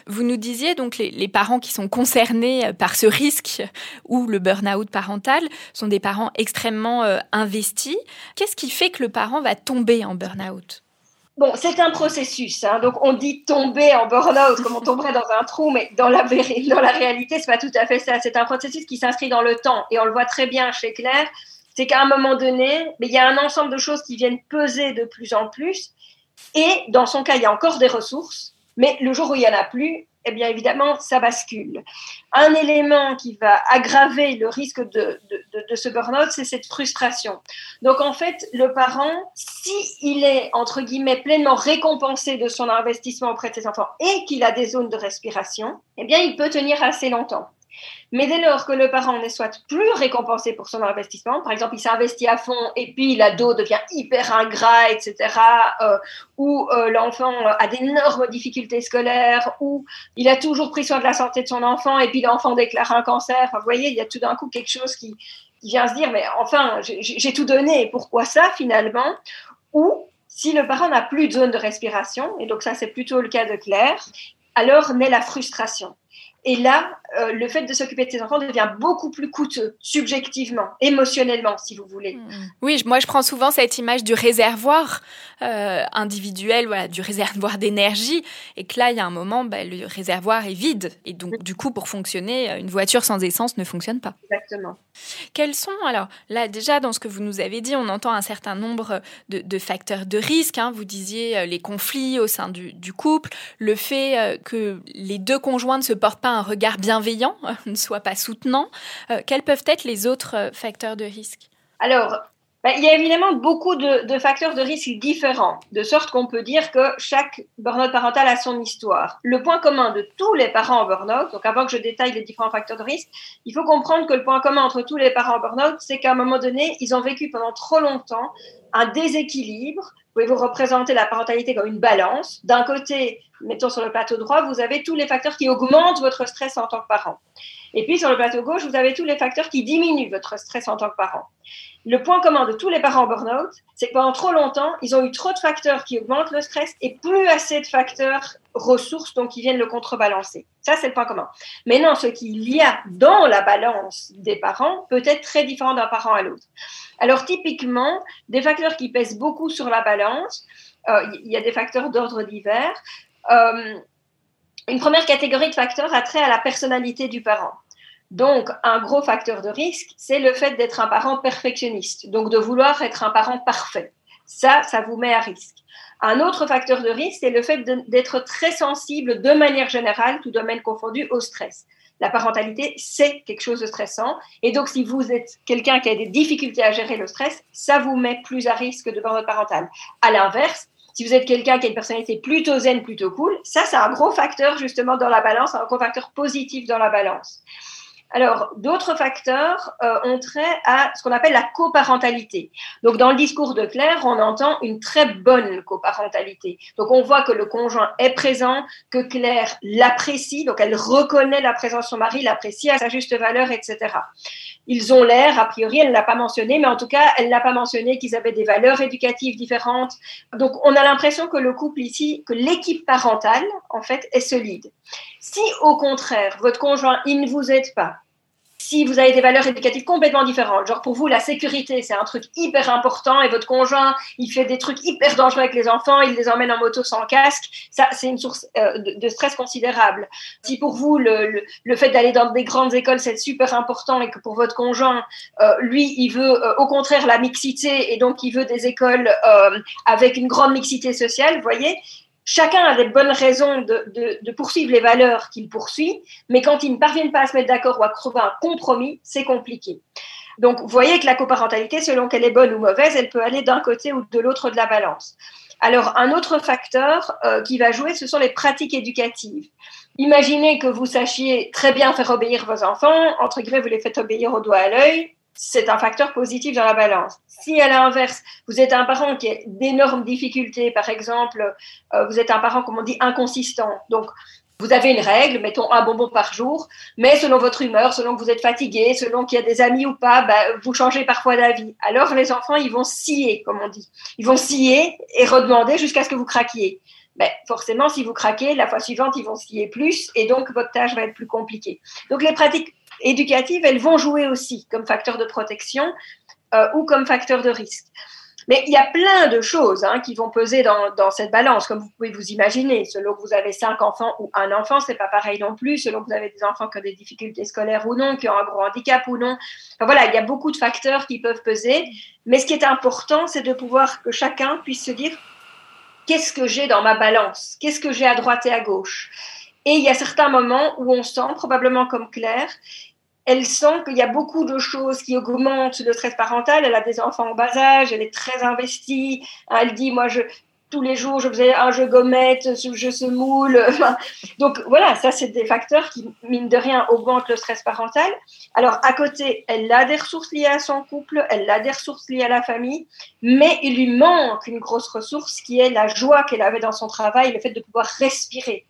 Vous nous disiez donc les, les parents qui sont concernés euh, par ce risque ou le burn-out parental sont des parents extrêmement euh, investis. Qu'est-ce qui fait que le parent va tomber en burn-out? Bon, c'est un processus. Hein. Donc, on dit tomber en burn-out comme on tomberait dans un trou, mais dans la, dans la réalité, c'est pas tout à fait ça. C'est un processus qui s'inscrit dans le temps. Et on le voit très bien chez Claire c'est qu'à un moment donné, il y a un ensemble de choses qui viennent peser de plus en plus. Et dans son cas, il y a encore des ressources, mais le jour où il n'y en a plus, eh bien évidemment, ça bascule. Un élément qui va aggraver le risque de, ce burn-out, c'est cette frustration. Donc en fait, le parent, s'il est, entre guillemets, pleinement récompensé de son investissement auprès de ses enfants et qu'il a des zones de respiration, eh bien il peut tenir assez longtemps. Mais dès lors que le parent ne soit plus récompensé pour son investissement, par exemple, il s'est investi à fond et puis l'ado devient hyper ingrat, etc., euh, ou euh, l'enfant a d'énormes difficultés scolaires, ou il a toujours pris soin de la santé de son enfant et puis l'enfant déclare un cancer, vous voyez, il y a tout d'un coup quelque chose qui, qui vient se dire, mais enfin, j'ai tout donné, pourquoi ça finalement? Ou si le parent n'a plus de zone de respiration, et donc ça c'est plutôt le cas de Claire, alors naît la frustration. Et là, euh, le fait de s'occuper de ses enfants devient beaucoup plus coûteux, subjectivement, émotionnellement, si vous voulez. Mm. Oui, moi je prends souvent cette image du réservoir euh, individuel, voilà, du réservoir d'énergie, et que là, il y a un moment, bah, le réservoir est vide. Et donc, du coup, pour fonctionner, une voiture sans essence ne fonctionne pas. Exactement. Quels sont, alors, là, déjà, dans ce que vous nous avez dit, on entend un certain nombre de, facteurs de risque. Hein. Vous disiez euh, les conflits au sein du, du couple, le fait que les deux conjoints ne se portent pas un regard bienveillant, ne soit pas soutenant. Euh, quels peuvent être les autres euh, facteurs de risque? Alors, bah, il y a évidemment beaucoup de, facteurs de risque différents, de sorte qu'on peut dire que chaque burn-out parental a son histoire. Le point commun de tous les parents en burn-out, donc avant que je détaille les différents facteurs de risque, il faut comprendre que le point commun entre tous les parents en burn-out, c'est qu'à un moment donné, ils ont vécu pendant trop longtemps un déséquilibre. Vous pouvez vous représenter la parentalité comme une balance? D'un côté, mettons sur le plateau droit, vous avez tous les facteurs qui augmentent votre stress en tant que parent. Et puis sur le plateau gauche, vous avez tous les facteurs qui diminuent votre stress en tant que parent. Le point commun de tous les parents burn-out, c'est que pendant trop longtemps, ils ont eu trop de facteurs qui augmentent le stress et plus assez de facteurs ressources donc qui viennent le contrebalancer. Ça, c'est le point commun. Maintenant, ce qu'il y a dans la balance des parents peut être très différent d'un parent à l'autre. Alors, typiquement, des facteurs qui pèsent beaucoup sur la balance, euh, il y a des facteurs d'ordre divers. Euh, une première catégorie de facteurs a trait à la personnalité du parent. Donc, un gros facteur de risque, c'est le fait d'être un parent perfectionniste, donc de vouloir être un parent parfait. Ça, ça vous met à risque. Un autre facteur de risque, c'est le fait d'être très sensible de manière générale, tout domaine confondu, au stress. La parentalité, c'est quelque chose de stressant. Et donc, si vous êtes quelqu'un qui a des difficultés à gérer le stress, ça vous met plus à risque de burn-out parental. À l'inverse, si vous êtent quelqu'un qui a une personnalité plutôt zen, plutôt cool, ça, c'est un gros facteur justement dans la balance, un gros facteur positif dans la balance. Alors, d'autres facteurs euh, ont trait à ce qu'on appelle la coparentalité. Donc, dans le discours de Claire, on entend une très bonne coparentalité. Donc, on voit que le conjoint est présent, que Claire l'apprécie, donc elle reconnaît la présence de son mari, l'apprécie à sa juste valeur, etc. Ils ont l'air, a priori, elle ne l'a pas mentionné, mais en tout cas, elle n'a pas mentionné qu'ils avaient des valeurs éducatives différentes. Donc, on a l'impression que le couple ici, que l'équipe parentale, en fait, est solide. Si, au contraire, votre conjoint, il ne vous aide pas, si vous avez des valeurs éducatives complètement différentes, genre pour vous la sécurité c'est un truc hyper important et votre conjoint il fait des trucs hyper dangereux avec les enfants, il les emmène en moto sans casque, ça c'est une source euh, de, stress considérable. Si pour vous le, le, fait d'aller dans des grandes écoles c'est super important et que pour votre conjoint euh, lui il veut euh, au contraire la mixité et donc il veut des écoles avec une grande mixité sociale, vous voyez, chacun a des bonnes raisons de, poursuivre les valeurs qu'il poursuit, mais quand ils ne parviennent pas à se mettre d'accord ou à trouver un compromis, c'est compliqué. Donc, vous voyez que la coparentalité, selon qu'elle est bonne ou mauvaise, elle peut aller d'un côté ou de l'autre de la balance. Alors, un autre facteur euh, qui va jouer, ce sont les pratiques éducatives. Imaginez que vous sachiez très bien faire obéir vos enfants, entre guillemets, vous les faites obéir au doigt à l'œil, c'est un facteur positif dans la balance. Si à l'inverse, vous êtes un parent qui a d'énormes difficultés, par exemple, euh, vous êtes un parent, comme on dit, inconsistant. Donc, vous avez une règle, mettons un bonbon par jour, mais selon votre humeur, selon que vous êtes fatigué, selon qu'il y a des amis ou pas, bah, vous changez parfois d'avis. Alors les enfants, ils vont scier, comme on dit. Ils vont scier et redemander jusqu'à ce que vous craquiez. Ben, forcément, si vous craquez, la fois suivante, ils vont scier plus et donc votre tâche va être plus compliquée. Donc les pratiques éducatives, elles vont jouer aussi comme facteur de protection euh, ou comme facteur de risque. Mais il y a plein de choses hein, qui vont peser dans, dans, cette balance, comme vous pouvez vous imaginer. Selon que vous avez cinq enfants ou un enfant, c'est pas pareil non plus. Selon que vous avez des enfants qui ont des difficultés scolaires ou non, qui ont un gros handicap ou non. Enfin, voilà, il y a beaucoup de facteurs qui peuvent peser. Mais ce qui est important, c'est de pouvoir que chacun puisse se dire qu'est-ce que j'ai dans ma balance? Qu'est-ce que j'ai à droite et à gauche? Et il y a certains moments où on sent, probablement comme Claire, elle sent qu'il y a beaucoup de choses qui augmentent le stress parental. Elle a des enfants en bas âge, elle est très investie. Elle dit, moi, je, tous les jours, je faisais un jeu gommette, je semoule. Donc voilà, ça, c'est des facteurs qui, mine de rien, augmentent le stress parental. Alors, à côté, elle a des ressources liées à son couple, elle a des ressources liées à la famille, mais il lui manque une grosse ressource qui est la joie qu'elle avait dans son travail, le fait de pouvoir respirer.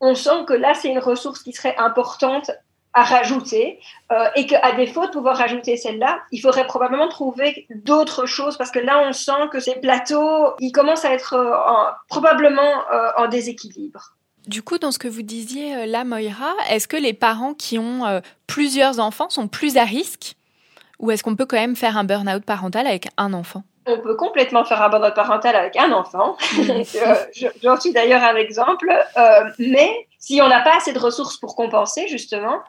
On sent que là, c'est une ressource qui serait importante à rajouter euh, et qu'à défaut de pouvoir rajouter celle-là, il faudrait probablement trouver d'autres choses parce que là, on sent que ces plateaux, ils commencent à être euh, probablement euh, en déséquilibre. Du coup, dans ce que vous disiez là, Moira, est-ce que les parents qui ont plusieurs enfants sont plus à risque ou est-ce qu'on peut quand même faire un burn-out parental avec un enfant? On peut complètement faire un burn-out parental avec un enfant. J'en suis d'ailleurs un exemple. mais si on n'a pas assez de ressources pour compenser, justement.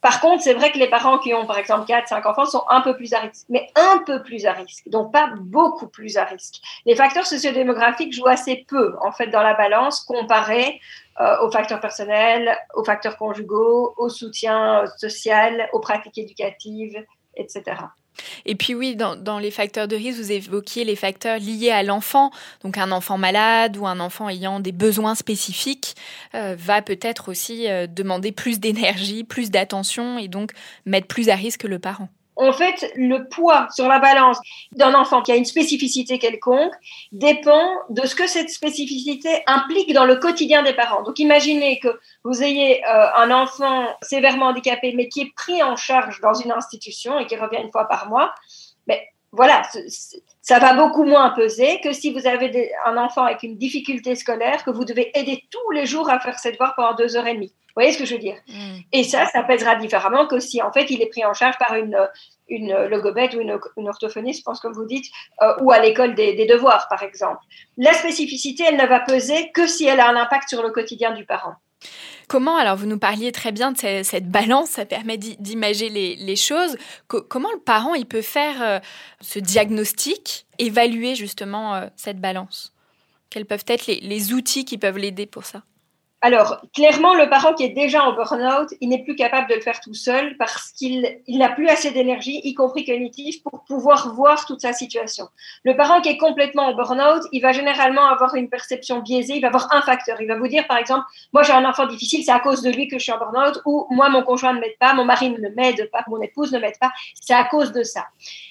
Par contre, c'est vrai que les parents qui ont, par exemple, 4, 5 enfants sont un peu plus à risque, mais un peu plus à risque, donc pas beaucoup plus à risque. Les facteurs sociodémographiques jouent assez peu, en fait, dans la balance comparé euh, aux facteurs personnels, aux facteurs conjugaux, au soutien social, aux pratiques éducatives, etc. Et puis oui, dans, les facteurs de risque, vous évoquiez les facteurs liés à l'enfant. Donc un enfant malade ou un enfant ayant des besoins spécifiques euh, va peut-être aussi euh, demander plus d'énergie, plus d'attention et donc mettre plus à risque le parent en fait, le poids sur la balance d'un enfant qui a une spécificité quelconque dépend de ce que cette spécificité implique dans le quotidien des parents. Donc, imaginez que vous ayez euh, un enfant sévèrement handicapé, mais qui est pris en charge dans une institution et qui revient une fois par mois. Voilà, ça va beaucoup moins peser que si vous avez un enfant avec une difficulté scolaire que vous devez aider tous les jours à faire ses devoirs pendant deux heures et demie. Vous voyez ce que je veux dire? Mm. Et ça, ça pèsera différemment que si en fait il est pris en charge par une, une logopède ou une, une orthophoniste, je pense comme vous dites, euh, ou à l'école des, des, devoirs par exemple. La spécificité, elle ne va peser que si elle a un impact sur le quotidien du parent. Comment, alors vous nous parliez très bien de cette, balance, ça permet d'imager les, choses. comment le parent, il peut faire euh, ce diagnostic, évaluer justement euh, cette balance? Quels peuvent être les outils qui peuvent l'aider pour ça? Alors, clairement, le parent qui est déjà en burn-out, il n'est plus capable de le faire tout seul parce qu'il n'a plus assez d'énergie, y compris cognitive, pour pouvoir voir toute sa situation. Le parent qui est complètement en burn-out, il va généralement avoir une perception biaisée, il va avoir un facteur. Il va vous dire, par exemple, moi j'ai un enfant difficile, c'est à cause de lui que je suis en burn-out, ou moi mon conjoint ne m'aide pas, mon mari ne m'aide pas, mon épouse ne m'aide pas, c'est à cause de ça.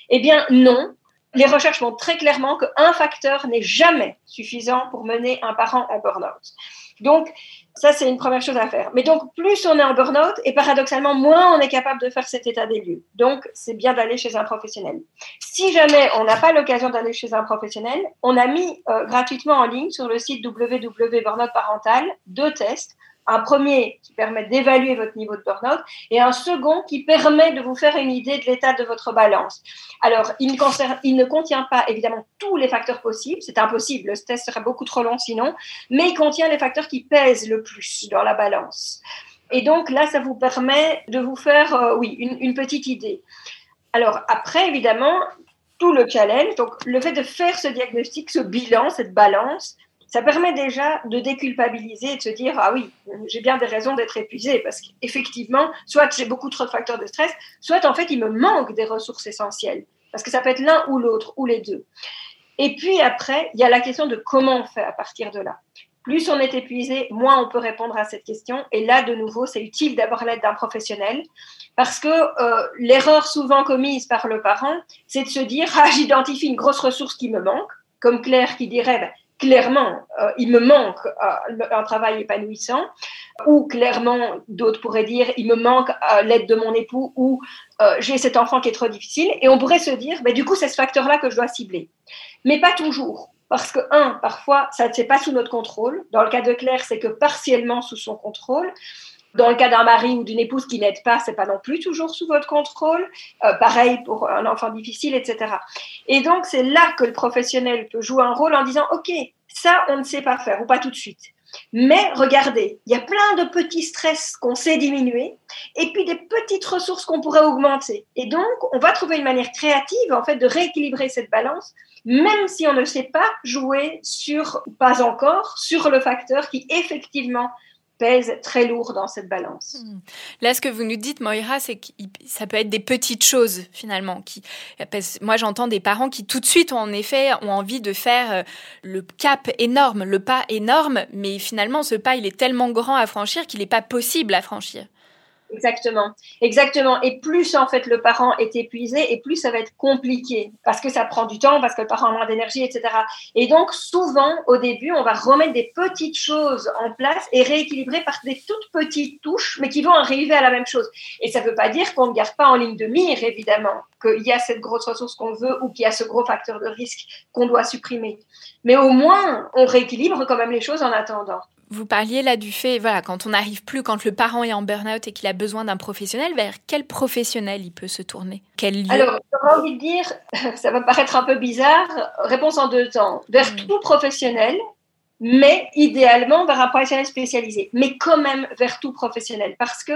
Eh bien, non. Les recherches montrent très clairement qu'un facteur n'est jamais suffisant pour mener un parent en burn-out. Donc, ça, c'est une première chose à faire. Mais donc, plus on est en burn-out, et paradoxalement, moins on est capable de faire cet état des lieux. Donc, c'est bien d'aller chez un professionnel. Si jamais on n'a pas l'occasion d'aller chez un professionnel, on a mis euh, gratuitement en ligne sur le site www.burnout parental deux tests un premier qui permet d'évaluer votre niveau de burn-out et un second qui permet de vous faire une idée de l'état de votre balance. Alors, il ne, contient pas évidemment tous les facteurs possibles, c'est impossible, le test serait beaucoup trop long sinon, mais il contient les facteurs qui pèsent le plus dans la balance. Et donc là, ça vous permet de vous faire, euh, oui, une, une petite idée. Alors après, évidemment, tout le challenge, donc le fait de faire ce diagnostic, ce bilan, cette balance, ça permet déjà de déculpabiliser et de se dire ah oui, j'ai bien des raisons d'être épuisé parce qu'effectivement, soit j'ai beaucoup trop de facteurs de stress, soit en fait il me manque des ressources essentielles parce que ça peut être l'un ou l'autre ou les deux. Et puis après, il y a la question de comment on fait à partir de là. plus on est épuisé, moins on peut répondre à cette question. Et là, de nouveau, c'est utile d'avoir l'aide d'un professionnel parce que euh, l'erreur souvent commise par le parent, c'est de se dire ah j'identifie une grosse ressource qui me manque, comme Claire qui dirait ben, clairement euh, il me manque euh, un travail épanouissant, ou clairement d'autres pourraient dire il me manque l'aide de mon époux ou j'ai cet enfant qui est trop difficile, et on pourrait se dire ben, du coup c'est ce facteur-là que je dois cibler, mais pas toujours. Parce que, un, parfois, ça ne pas sous notre contrôle. Dans le cas de Claire, c'est que partiellement sous son contrôle. Dans le cas d'un mari ou d'une épouse qui n'aide pas, c'est pas non plus toujours sous votre contrôle. Euh, pareil pour un enfant difficile, etc. Et donc, c'est là que le professionnel peut jouer un rôle en disant, OK, ça, on ne sait pas faire, ou pas tout de suite. Mais regardez, il y a plein de petits stress qu'on sait diminuer et puis des petites ressources qu'on pourrait augmenter. Et donc, on va trouver une manière créative en fait de rééquilibrer cette balance, même si on ne sait pas jouer sur, pas encore, sur le facteur qui effectivement pèse très lourd dans cette balance. Hmm. Là, ce que vous nous dites, Moira, c'est que ça peut être des petites choses finalement. Qui, moi, j'entends des parents qui tout de suite ont en effet ont envie de faire euh, le cap énorme, le pas énorme, mais finalement, ce pas, il est tellement grand à franchir qu'il n'est pas possible à franchir. Exactement, exactement. Et plus en fait le parent est épuisé, et plus ça va être compliqué parce que ça prend du temps, parce que le parent a moins d'énergie, etc. Et donc souvent au début, on va remettre des petites choses en place et rééquilibrer par des toutes petites touches, mais qui vont arriver à la même chose. Et ça ne veut pas dire qu'on ne garde pas en ligne de mire, évidemment, qu'il y a cette grosse ressource qu'on veut ou qu'il y a ce gros facteur de risque qu'on doit supprimer. Mais au moins, on rééquilibre quand même les choses en attendant. Vous parliez là du fait, voilà, quand on n'arrive plus, quand le parent est en burn-out et qu'il a besoin d'un professionnel, vers quel professionnel il peut se tourner? Quel lieu? Alors, j'ai envie de dire, ça va paraître un peu bizarre, réponse en deux temps. Vers tout professionnel, mais idéalement vers un professionnel spécialisé, mais quand même vers tout professionnel. Parce que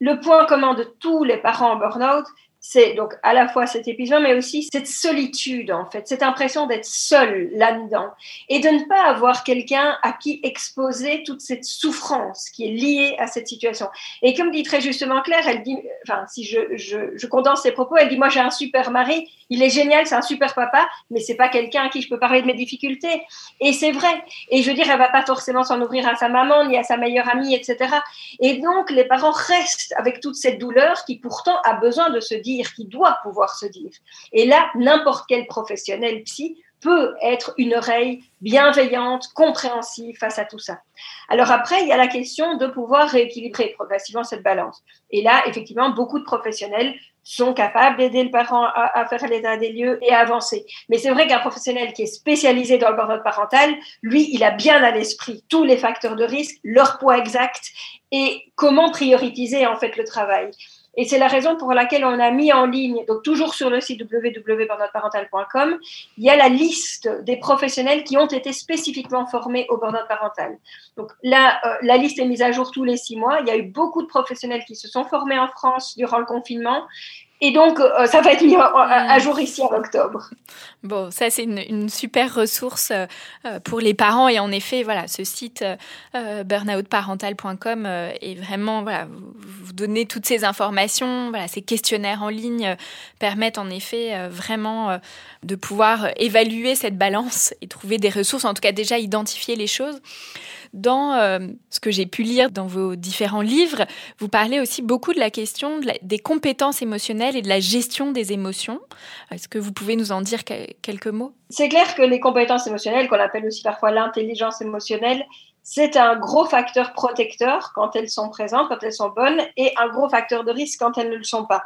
le point commun de tous les parents en burn-out, c'est donc à la fois cet épuisement, mais aussi cette solitude, en fait, cette impression d'être seul là-dedans et de ne pas avoir quelqu'un à qui exposer toute cette souffrance qui est liée à cette situation. Et comme dit très justement Claire, elle dit, enfin, si je, je, condense ses propos, elle dit, moi j'ai un super mari, il est génial, c'est un super papa, mais c'est pas quelqu'un à qui je peux parler de mes difficultés. Et c'est vrai. Et je veux dire, elle va pas forcément s'en ouvrir à sa maman, ni à sa meilleure amie, etc. Et donc, les parents restent avec toute cette douleur qui pourtant a besoin de se dire, qui doit pouvoir se dire. Et là, n'importe quel professionnel psy peut être une oreille bienveillante, compréhensive face à tout ça. Alors après, il y a la question de pouvoir rééquilibrer progressivement cette balance. Et là, effectivement, beaucoup de professionnels sont capables d'aider le parent à, faire l'état des lieux et à avancer. Mais c'est vrai qu'un professionnel qui est spécialisé dans le burn parental, lui, il a bien à l'esprit tous les facteurs de risque, leur poids exact et comment prioriser en fait le travail. Et c'est la raison pour laquelle on a mis en ligne, donc toujours sur le site www.burnoutparental.com, il y a la liste des professionnels qui ont été spécifiquement formés au burn parental. Donc là, euh, la liste est mise à jour tous les six mois. Il y a eu beaucoup de professionnels qui se sont formés en France durant le confinement et donc, euh, ça va être mis à, mm. jour ici en octobre. Bon, ça, c'est une, super ressource euh, pour les parents. Et en effet, voilà, ce site euh, burnoutparental.com est vraiment, voilà, vous, vous, donnez toutes ces informations. Voilà, ces questionnaires en ligne permettent en effet vraiment de pouvoir évaluer cette balance et trouver des ressources, en tout cas déjà identifier les choses. Dans euh, ce que j'ai pu lire dans vos différents livres, vous parlez aussi beaucoup de la question des compétences émotionnelles et de la gestion des émotions. Est-ce que vous pouvez nous en dire quelques mots? C'est clair que les compétences émotionnelles, qu'on appelle aussi parfois l'intelligence émotionnelle, c'est un gros facteur protecteur quand elles sont présentes, quand elles sont bonnes, et un gros facteur de risque quand elles ne le sont pas.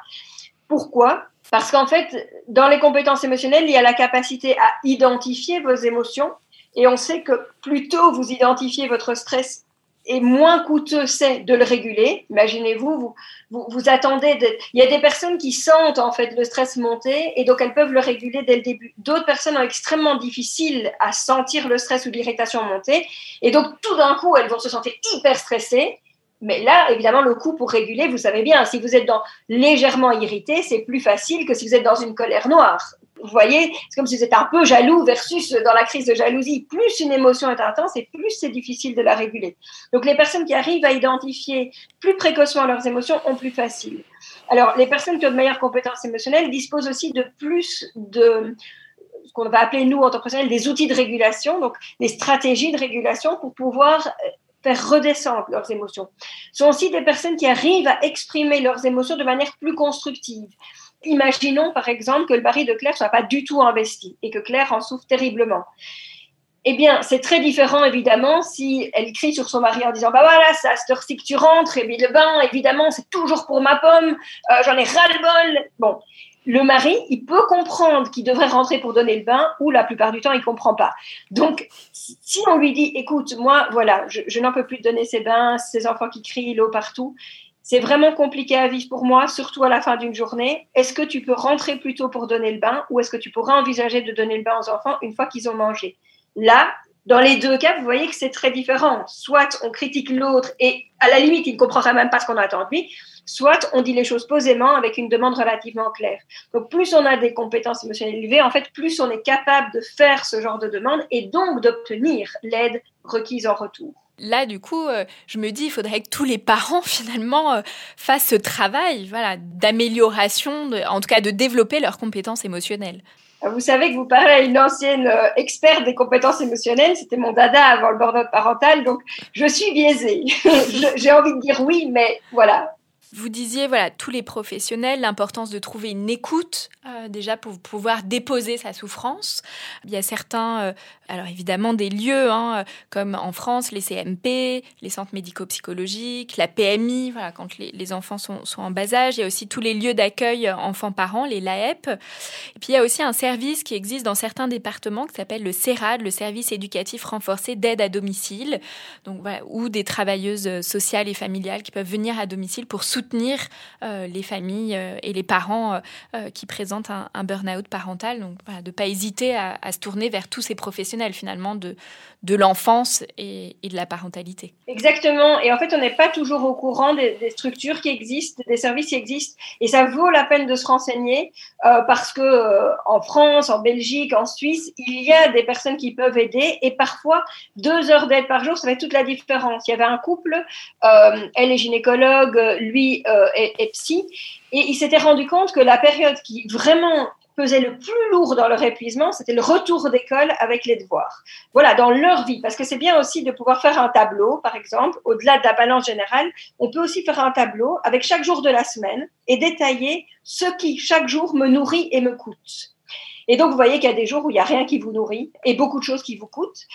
Pourquoi? Parce qu'en fait, dans les compétences émotionnelles, il y a la capacité à identifier vos émotions et on sait que plus tôt vous identifiez votre stress et moins coûteux c'est de le réguler. Imaginez-vous, vous, vous, attendez. Il y a des personnes qui sentent en fait le stress monter et donc elles peuvent le réguler dès le début. D'autres personnes ont extrêmement difficile à sentir le stress ou l'irritation monter et donc tout d'un coup elles vont se sentir hyper stressées. Mais là, évidemment, le coup pour réguler, vous savez bien, si vous êtes dans légèrement irrité, c'est plus facile que si vous êtes dans une colère noire vous voyez, c'est comme si vous êtes un peu jaloux versus dans la crise de jalousie. Plus une émotion est intense et plus c'est difficile de la réguler. Donc les personnes qui arrivent à identifier plus précocement leurs émotions ont plus facile. Alors les personnes qui ont de meilleures compétences émotionnelles disposent aussi de plus de ce qu'on va appeler, nous, en tant que professionnels, des outils de régulation, donc des stratégies de régulation pour pouvoir euh, faire redescendre leurs émotions. Ce sont aussi des personnes qui arrivent à exprimer leurs émotions de manière plus constructive. Imaginons par exemple que le mari de Claire soit pas du tout investi et que Claire en souffre terriblement. Eh bien, c'est très différent, évidemment, si elle crie sur son mari en disant Bah voilà, c'est à cette heure-ci que tu rentres, et puis le bain, évidemment, c'est toujours pour ma pomme, euh, j'en ai ras-le-bol. Bon, le mari, il peut comprendre qu'il devrait rentrer pour donner le bain, ou la plupart du temps, il comprend pas. Donc, si on lui dit Écoute, moi, voilà, je, je n'en peux plus donner ces bains, ces enfants qui crient, l'eau partout, c'est vraiment compliqué à vivre pour moi, surtout à la fin d'une journée. Est-ce que tu peux rentrer plus tôt pour donner le bain, ou est-ce que tu pourrais envisager de donner le bain aux enfants une fois qu'ils ont mangé? Là, dans les deux cas, vous voyez que c'est très différent. Soit on critique l'autre et à la limite, il ne comprendra même pas ce qu'on attend de lui, soit on dit les choses posément avec une demande relativement claire. Donc plus on a des compétences émotionnelles élevées, en fait, plus on est capable de faire ce genre de demande et donc d'obtenir l'aide requise en retour. Là, du coup, euh, je me dis, il faudrait que tous les parents, finalement, euh, fassent ce travail voilà, d'amélioration, en tout cas de développer leurs compétences émotionnelles. Vous savez que vous parlez à une ancienne euh, experte des compétences émotionnelles. C'était mon dada avant le burn parental, donc je suis biaisée. J'ai envie de dire oui, mais voilà, vous disiez, voilà, tous les professionnels, l'importance de trouver une écoute, euh, déjà pour pouvoir déposer sa souffrance. Il y a certains, euh, alors évidemment, des lieux, hein, comme en France, les CMP, les centres médico-psychologiques, la PMI, voilà, quand les, enfants sont, sont, en bas âge. Il y a aussi tous les lieux d'accueil enfants-parents, les LAEP. Et puis il y a aussi un service qui existe dans certains départements qui s'appelle le CERAD, le service éducatif renforcé d'aide à domicile, donc voilà, ou des travailleuses sociales et familiales qui peuvent venir à domicile pour soutenir soutenir euh, les familles euh, et les parents euh, qui présentent un, burn-out parental. Donc, de ne pas hésiter à, se tourner vers tous ces professionnels, finalement, de, de l'enfance et, de la parentalité. Exactement. Et en fait, on n'est pas toujours au courant des, structures qui existent, des services qui existent. Et ça vaut la peine de se renseigner parce que en France, en Belgique, en Suisse, il y a des personnes qui peuvent aider. Et parfois, deux heures d'aide par jour, ça fait toute la différence. Il y avait un couple, elle est gynécologue, lui euh, et psy. Et il s'était rendu compte que la période qui vraiment le plus lourd dans leur épuisement, c'était le retour d'école avec les devoirs. Voilà, dans leur vie, parce que c'est bien aussi de pouvoir faire un tableau, par exemple, au-delà de la balance générale, on peut aussi faire un tableau avec chaque jour de la semaine et détailler ce qui, chaque jour, me nourrit et me coûte. Et donc, vous voyez qu'il y a des jours où il n'y a rien qui vous nourrit et beaucoup de choses qui vous coûtent.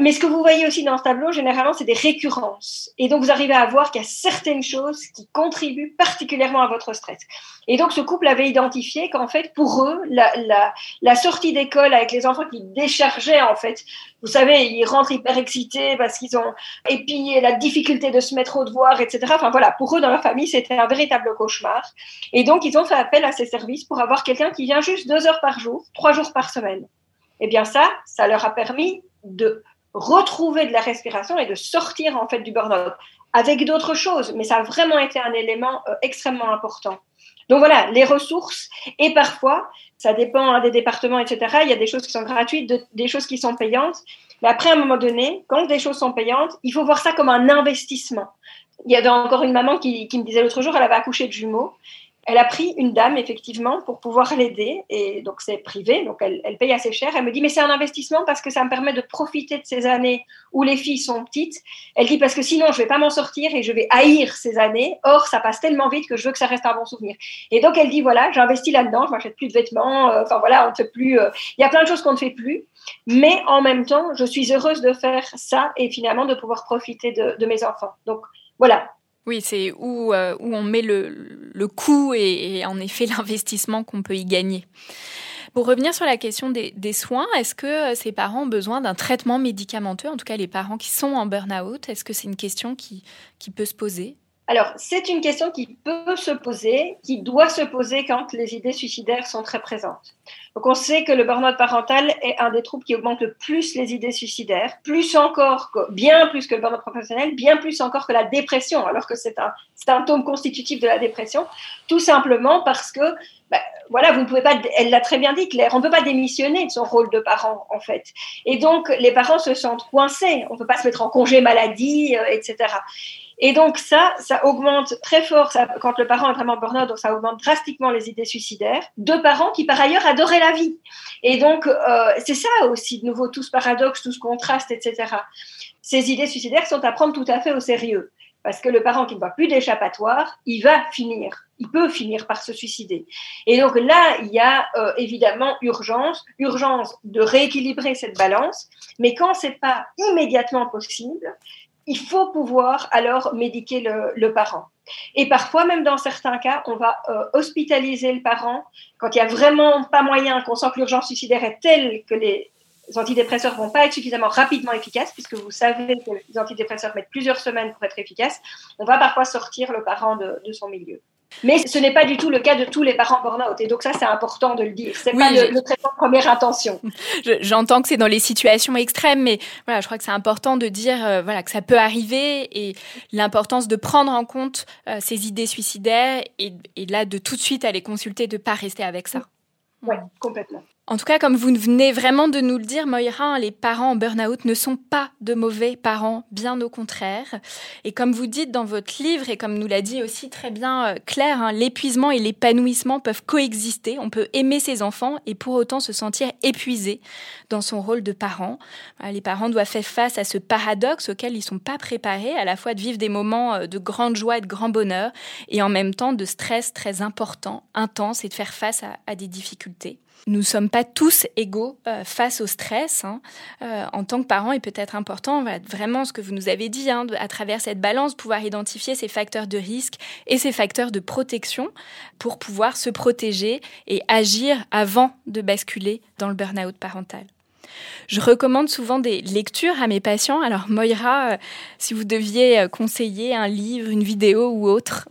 Mais ce que vous voyez aussi dans ce tableau, généralement, c'est des récurrences. Et donc, vous arrivez à voir qu'il y a certaines choses qui contribuent particulièrement à votre stress. Et donc, ce couple avait identifié qu'en fait, pour eux, la, sortie d'école avec les enfants qui déchargeaient, en fait, vous savez, ils rentrent hyper excités parce qu'ils ont, puis la difficulté de se mettre au devoir, etc. Enfin voilà, pour eux, dans leur famille, c'était un véritable cauchemar. Et donc, ils ont fait appel à ces services pour avoir quelqu'un qui vient juste deux heures par jour, trois jours par semaine. Eh bien, ça, ça leur a permis de retrouver de la respiration et de sortir en fait du burn-out avec d'autres choses. Mais ça a vraiment été un élément euh, extrêmement important. Donc voilà, les ressources et parfois, ça dépend hein, des départements, etc. Il y a des choses qui sont gratuites, des choses qui sont payantes. Mais après, à un moment donné, quand des choses sont payantes, il faut voir ça comme un investissement. Il y avait encore une maman qui, qui me disait l'autre jour, elle avait accouché de jumeaux elle a pris une dame, effectivement, pour pouvoir l'aider. Et donc, c'est privé, donc elle, paye assez cher. Elle me dit, mais c'est un investissement parce que ça me permet de profiter de ces années où les filles sont petites. Elle dit, parce que sinon, je vais pas m'en sortir et je vais haïr ces années. Or, ça passe tellement vite que je veux que ça reste un bon souvenir. Et donc, elle dit, voilà, j'investis là-dedans, je m'achète plus de vêtements. Euh, enfin, voilà, on ne fait plus. Euh, il y a plein de choses qu'on ne fait plus. Mais en même temps, je suis heureuse de faire ça et finalement de pouvoir profiter de, de mes enfants. Donc, voilà, oui, c'est où, euh, où on met le, le coût et, en effet l'investissement qu'on peut y gagner. Pour revenir sur la question des, des soins, est-ce que euh, ces parents ont besoin d'un traitement médicamenteux, en tout cas les parents qui sont en burn-out Est-ce que c'est une question qui, qui peut se poser? Alors, c'est une question qui peut se poser, qui doit se poser quand les idées suicidaires sont très présentes. Donc, on sait que le burn-out parental est un des troubles qui augmente le plus les idées suicidaires, plus encore, que, bien plus que le burn-out professionnel, bien plus encore que la dépression, alors que c'est un symptôme constitutif de la dépression, tout simplement parce que, ben, voilà, vous ne pouvez pas, elle l'a très bien dit, Claire, on ne peut pas démissionner de son rôle de parent, en fait. Et donc, les parents se sentent coincés, on ne peut pas se mettre en congé maladie, euh, etc. Et donc ça, ça augmente très fort quand le parent est vraiment burn-out, donc ça augmente drastiquement les idées suicidaires. Deux parents qui par ailleurs adoraient la vie. Et donc euh, c'est ça aussi, de nouveau, tout ce paradoxe, tout ce contraste, etc. Ces idées suicidaires sont à prendre tout à fait au sérieux. Parce que le parent qui ne voit plus d'échappatoire, il va finir, il peut finir par se suicider. Et donc là, il y a euh, évidemment urgence, urgence de rééquilibrer cette balance. Mais quand c'est pas immédiatement possible, il faut pouvoir alors médiquer le, parent. Et parfois, même dans certains cas, on va euh, hospitaliser le parent quand il y a vraiment pas moyen, qu'on sent que l'urgence suicidaire est telle que les antidépresseurs vont pas être suffisamment rapidement efficaces, puisque vous savez que les antidépresseurs mettent plusieurs semaines pour être efficaces. On va parfois sortir le parent de son milieu. Mais ce n'est pas du tout le cas de tous les parents burn-out. Et donc ça, c'est important de le dire. C'est pas le, traitement de première intention. J'entends que c'est dans les situations extrêmes, mais voilà, je crois que c'est important de dire euh, voilà que ça peut arriver et l'importance de prendre en compte euh, ces idées suicidaires et, et, là de tout de suite aller consulter, de pas rester avec ça. Oui, complètement. En tout cas, comme vous venez vraiment de nous le dire, Moira, les parents en burn-out ne sont pas de mauvais parents, bien au contraire. Et comme vous dites dans votre livre, et comme nous l'a dit aussi très bien euh, Claire, hein, l'épuisement et l'épanouissement peuvent coexister. On peut aimer ses enfants et pour autant se sentir épuisé dans son rôle de parent. Les parents doivent faire face à ce paradoxe auquel ils ne sont pas préparés, à la fois de vivre des moments euh, de grande joie et de grand bonheur, et en même temps de stress très important, intense, et de faire face à des difficultés nous ne sommes pas tous égaux euh, face au stress. Hein. Euh, en tant que parents, il peut être important, vraiment ce que vous nous avez dit, hein, à travers cette balance, pouvoir identifier ces facteurs de risque et ces facteurs de protection pour pouvoir se protéger et agir avant de basculer dans le burn-out parental. Je recommande souvent des lectures à mes patients. Alors Moira, euh, si vous deviez conseiller un livre, une vidéo ou autre.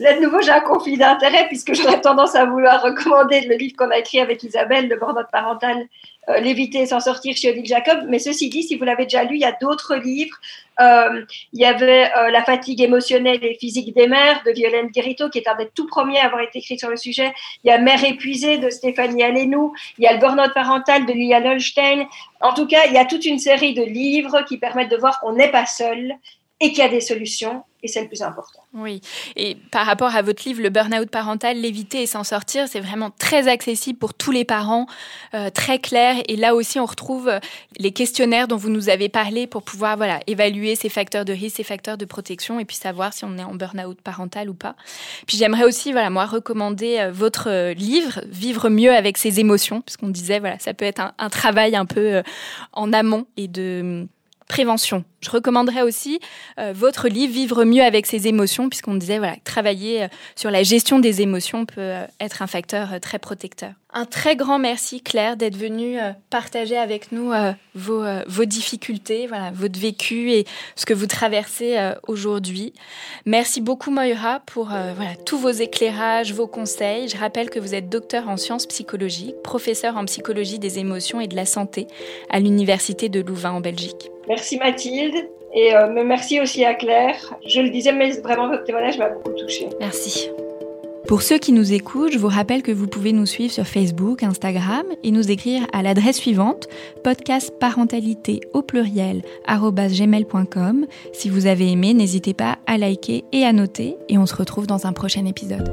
Là, de nouveau, j'ai un conflit d'intérêt puisque j'aurais tendance à vouloir recommander le livre qu'on a écrit avec Isabelle, Le burn parental, euh, L'éviter et s'en sortir chez Odile Jacob. Mais ceci dit, si vous l'avez déjà lu, il y a d'autres livres. Euh, il y avait euh, La fatigue émotionnelle et physique des mères de Violaine Guérito, qui est un des tout premiers à avoir été écrit sur le sujet. Il y a Mère épuisée de Stéphanie Allénou. Il y a Le burn parental de Liliane Holstein. En tout cas, il y a toute une série de livres qui permettent de voir qu'on n'est pas seul et qu'il y a des solutions et c'est le plus important. Oui, et par rapport à votre livre, Le burn-out parental, l'éviter et s'en sortir, c'est vraiment très accessible pour tous les parents, euh, très clair. Et là aussi, on retrouve euh, les questionnaires dont vous nous avez parlé pour pouvoir voilà, évaluer ces facteurs de risque, ces facteurs de protection et puis savoir si on est en burn-out parental ou pas. Puis j'aimerais aussi, voilà, moi, recommander euh, votre livre, Vivre mieux avec ses émotions, puisqu'on disait, voilà, ça peut être un, un travail un peu en amont et de prévention. Je recommanderais aussi euh, votre livre Vivre mieux avec ses émotions, puisqu'on disait voilà travailler euh, sur la gestion des émotions peut euh, être un facteur très protecteur. Un très grand merci Claire d'être venue partager avec nous vos, vos, difficultés, voilà votre vécu et ce que vous traversez aujourd'hui. Merci beaucoup Moira pour voilà tous vos éclairages, vos conseils. Je rappelle que vous êtes docteur en sciences psychologiques, professeur en psychologie des émotions et de la santé à l'université de Louvain en Belgique. Merci Mathilde. Et euh, merci aussi à Claire. Je le disais, mais vraiment, votre témoignage m'a beaucoup touchée. Merci. Pour ceux qui nous écoutent, je vous rappelle que vous pouvez nous suivre sur Facebook, Instagram et nous écrire à l'adresse suivante podcastparentalité au pluriel gmail.com. Si vous avez aimé, n'hésitez pas à liker et à noter et on se retrouve dans un prochain épisode.